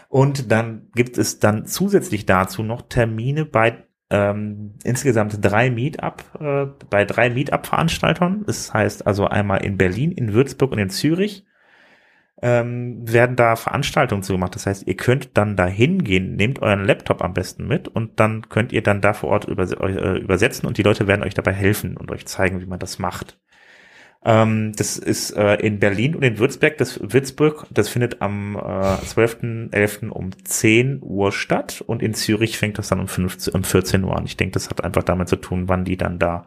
[SPEAKER 2] Und dann gibt es dann zusätzlich dazu noch Termine bei ähm, insgesamt drei Meetup, äh, bei drei Meetup-Veranstaltern. Das heißt also einmal in Berlin, in Würzburg und in Zürich ähm, werden da Veranstaltungen zu gemacht. Das heißt, ihr könnt dann da hingehen, nehmt euren Laptop am besten mit und dann könnt ihr dann da vor Ort äh, übersetzen und die Leute werden euch dabei helfen und euch zeigen, wie man das macht. Ähm, das ist äh, in Berlin und in Würzburg. Das Würzburg, das findet am äh, 12.11. um 10 Uhr statt und in Zürich fängt das dann um, 15, um 14 Uhr an. Ich denke, das hat einfach damit zu tun, wann die dann da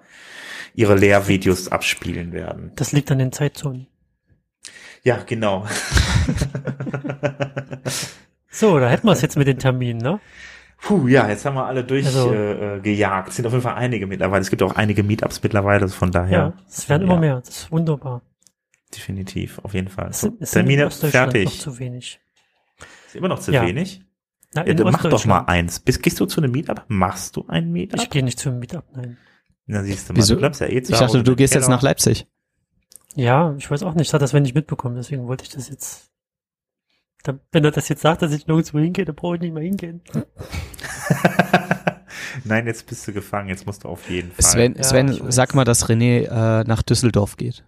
[SPEAKER 2] ihre Lehrvideos abspielen werden.
[SPEAKER 3] Das liegt an den Zeitzonen.
[SPEAKER 2] Ja, genau. <laughs>
[SPEAKER 3] So, da hätten wir es jetzt mit den Terminen, ne?
[SPEAKER 2] Puh, ja, jetzt haben wir alle durchgejagt.
[SPEAKER 3] Also-
[SPEAKER 2] äh, gejagt. Es sind auf jeden Fall einige mittlerweile. Es gibt auch einige Meetups mittlerweile, also von daher.
[SPEAKER 3] Ja, es werden immer
[SPEAKER 2] Ja.
[SPEAKER 3] mehr. Das ist wunderbar.
[SPEAKER 2] Definitiv, auf jeden Fall.
[SPEAKER 3] Es
[SPEAKER 2] So,
[SPEAKER 3] sind, es sind in
[SPEAKER 2] Termine
[SPEAKER 3] Ostdeutschland noch
[SPEAKER 2] fertig.
[SPEAKER 3] zu wenig.
[SPEAKER 2] Ist immer noch zu
[SPEAKER 3] Ja.
[SPEAKER 2] wenig.
[SPEAKER 3] Na,
[SPEAKER 2] Ja, mach doch mal eins. Bist, gehst du zu einem Meetup? Machst du ein Meetup?
[SPEAKER 3] Ich gehe nicht zum Meetup, nein.
[SPEAKER 2] Na, siehst du mal,
[SPEAKER 1] Wieso?
[SPEAKER 2] du bleibst ja eh zu
[SPEAKER 1] Ich dachte, du gehst jetzt
[SPEAKER 2] Keller.
[SPEAKER 1] nach Leipzig.
[SPEAKER 3] Ja, ich weiß auch nicht. Ich hatte das wenn nicht mitbekommen, deswegen wollte ich das jetzt. Da, wenn er das jetzt sagt, dass ich nirgendwo hingehe, dann brauche ich nicht mehr hingehen. <laughs>
[SPEAKER 2] Nein, jetzt bist du gefangen. Jetzt musst du auf jeden Fall.
[SPEAKER 1] Sven,
[SPEAKER 3] Ja,
[SPEAKER 1] Sven sag mal, dass René äh, nach Düsseldorf geht.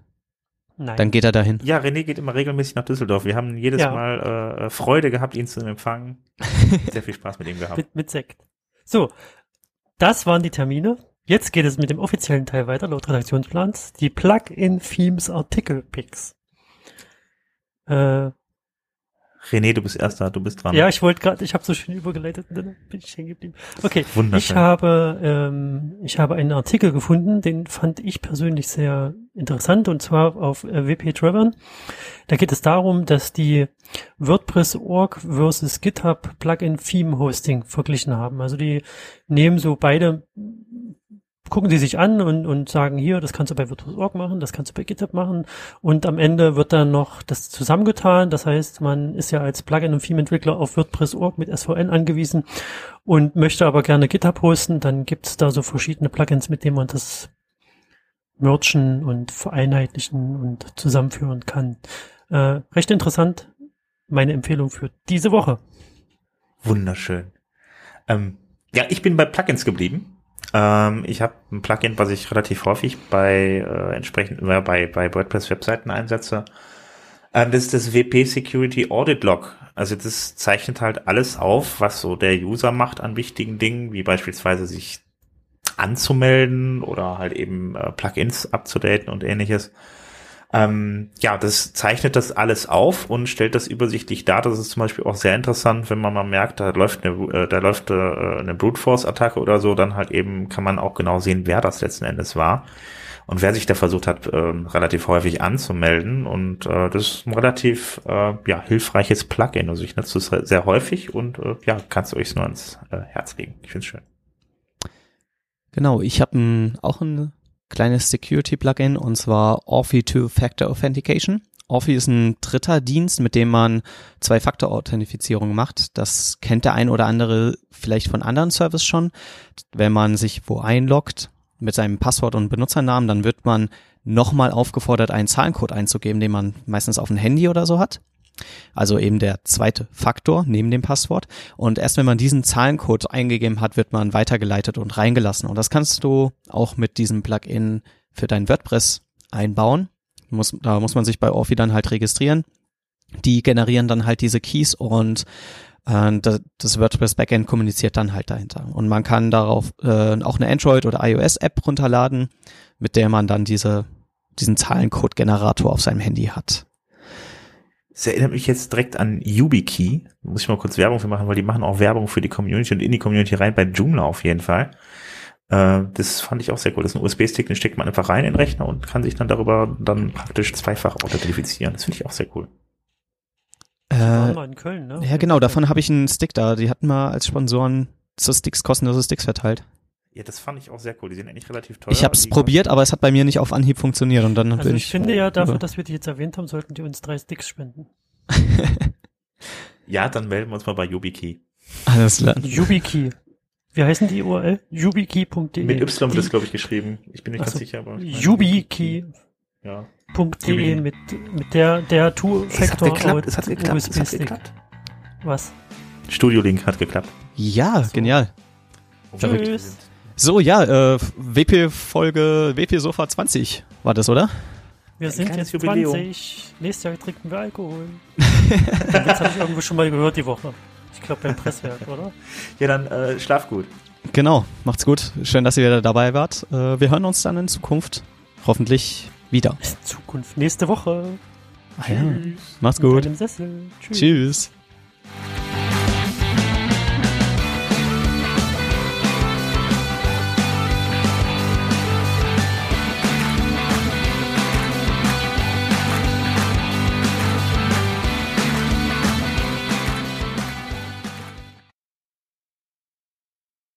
[SPEAKER 3] Nein.
[SPEAKER 1] Dann geht er dahin.
[SPEAKER 2] Ja, René geht immer regelmäßig nach Düsseldorf. Wir haben jedes
[SPEAKER 3] Ja.
[SPEAKER 2] Mal äh, Freude gehabt, ihn zu empfangen. <laughs> Sehr viel Spaß mit ihm gehabt.
[SPEAKER 3] mit, mit Sekt. So, das waren die Termine. Jetzt geht es mit dem offiziellen Teil weiter, laut Redaktionsplans. Die Plugin-Themes Artikel-Picks. Äh,
[SPEAKER 2] René, du bist erster, du bist dran.
[SPEAKER 3] Ja, ich wollte gerade, ich habe so schön übergeleitet, und dann bin ich hängen geblieben. Okay,
[SPEAKER 2] Wunderschön.
[SPEAKER 3] ich habe, ähm, ich habe einen Artikel gefunden, den fand ich persönlich sehr interessant und zwar auf äh, WP Travern. Da geht es darum, dass die WordPress.org versus GitHub Plugin Theme Hosting verglichen haben. Also die nehmen so beide gucken die sich an und, und sagen, hier, das kannst du bei WordPress.org machen, das kannst du bei GitHub machen und am Ende wird dann noch das zusammengetan. Das heißt, man ist ja als Plugin- und Theme-Entwickler auf WordPress.org mit SVN angewiesen und möchte aber gerne GitHub hosten. Dann gibt es da so verschiedene Plugins, mit denen man das merchen und vereinheitlichen und zusammenführen kann. Äh, recht interessant. Meine Empfehlung für diese Woche.
[SPEAKER 2] Wunderschön. Ähm, ja, ich bin bei Plugins geblieben. Ähm, ich habe ein Plugin, was ich relativ häufig bei äh, entsprechend äh, bei bei WordPress-Webseiten einsetze. Ähm, das ist das WP Security Audit Log. Also das zeichnet halt alles auf, was so der User macht an wichtigen Dingen, wie beispielsweise sich anzumelden oder halt eben äh, Plugins abzudaten und ähnliches. Ähm, ja, das zeichnet das alles auf und stellt das übersichtlich dar. Das ist zum Beispiel auch sehr interessant, wenn man mal merkt, da läuft eine, äh, da läuft äh, eine Brute Force Attacke oder so, dann halt eben kann man auch genau sehen, wer das letzten Endes war und wer sich da versucht hat, äh, relativ häufig anzumelden. Und äh, das ist ein relativ äh, ja, hilfreiches Plugin. Also ich nutze es sehr häufig und äh, ja, kannst euch nur ans äh, Herz legen. Ich finde es schön.
[SPEAKER 1] Genau, ich habe auch ein kleines Security-Plugin und zwar Authy Two-Factor Authentication. Authy ist ein dritter Dienst, mit dem man Zwei-Faktor-Authentifizierung macht. Das kennt der ein oder andere vielleicht von anderen Services schon. Wenn man sich wo einloggt mit seinem Passwort und Benutzernamen, dann wird man nochmal aufgefordert, einen Zahlencode einzugeben, den man meistens auf dem Handy oder so hat. Also eben der zweite Faktor neben dem Passwort. Und erst wenn man diesen Zahlencode eingegeben hat, wird man weitergeleitet und reingelassen. Und das kannst du auch mit diesem Plugin für dein WordPress einbauen. Muss, da muss man sich bei Orphi dann halt registrieren. Die generieren dann halt diese Keys und äh, das WordPress Backend kommuniziert dann halt dahinter. Und man kann darauf äh, auch eine Android- oder iOS-App runterladen, mit der man dann diese, diesen Zahlencode-Generator auf seinem Handy hat.
[SPEAKER 2] Das erinnert mich jetzt direkt an YubiKey. Muss ich mal kurz Werbung für machen, weil die machen auch Werbung für die Community und in die Community rein bei Joomla auf jeden Fall. Äh, das fand ich auch sehr cool. Das ist ein USB-Stick, den steckt man einfach rein in den Rechner und kann sich dann darüber dann praktisch zweifach authentifizieren. Das finde ich auch sehr cool.
[SPEAKER 1] Äh,
[SPEAKER 3] in Köln, ne?
[SPEAKER 1] ja, genau, davon habe ich einen Stick da. Die hatten mal als Sponsoren so Sticks, kostenlose Sticks verteilt.
[SPEAKER 2] Ja, das fand ich auch sehr cool. Die sind eigentlich relativ teuer.
[SPEAKER 1] Ich habe es probiert, aber es hat bei mir nicht auf Anhieb funktioniert und dann
[SPEAKER 3] Also
[SPEAKER 1] bin
[SPEAKER 3] ich
[SPEAKER 1] ich.
[SPEAKER 3] finde ja, dafür, dass wir die jetzt erwähnt haben, sollten die uns drei Sticks spenden. <laughs>
[SPEAKER 2] Ja, dann melden wir uns mal bei YubiKey.
[SPEAKER 1] Alles klar.
[SPEAKER 3] YubiKey. Wie heißen die URL? yubikey.de.
[SPEAKER 2] Mit Y wird das,
[SPEAKER 3] Die-
[SPEAKER 2] glaube ich, geschrieben. Ich bin nicht ganz
[SPEAKER 3] so,
[SPEAKER 2] sicher, aber.
[SPEAKER 3] YubiKey.de
[SPEAKER 2] Ja. Yubi.
[SPEAKER 3] mit, mit der, der
[SPEAKER 2] Es hat
[SPEAKER 3] Two-Factor
[SPEAKER 2] geklappt, es hat geklappt, es hat geklappt.
[SPEAKER 3] Was?
[SPEAKER 2] Studio Link hat geklappt.
[SPEAKER 1] Ja, genial.
[SPEAKER 2] Verrückt.
[SPEAKER 3] Tschüss.
[SPEAKER 1] So, ja, äh, WP-Folge, WP-Sofa 20 war das, oder?
[SPEAKER 3] Wir sind
[SPEAKER 2] kleines
[SPEAKER 3] jetzt
[SPEAKER 2] Jubiläum.
[SPEAKER 3] 20. Nächstes Jahr trinken wir Alkohol. <laughs> Den Witz habe ich irgendwo schon mal gehört die Woche. Ich glaube beim Presswerk, <laughs> oder?
[SPEAKER 2] Ja, dann äh, schlaf gut.
[SPEAKER 1] Genau, macht's gut. Schön, dass ihr wieder dabei wart. Äh, wir hören uns dann in Zukunft hoffentlich wieder.
[SPEAKER 3] In Zukunft. Nächste Woche.
[SPEAKER 1] Ah, ja. Macht's
[SPEAKER 3] Mit
[SPEAKER 1] gut.
[SPEAKER 3] Tschüss.
[SPEAKER 1] Tschüss.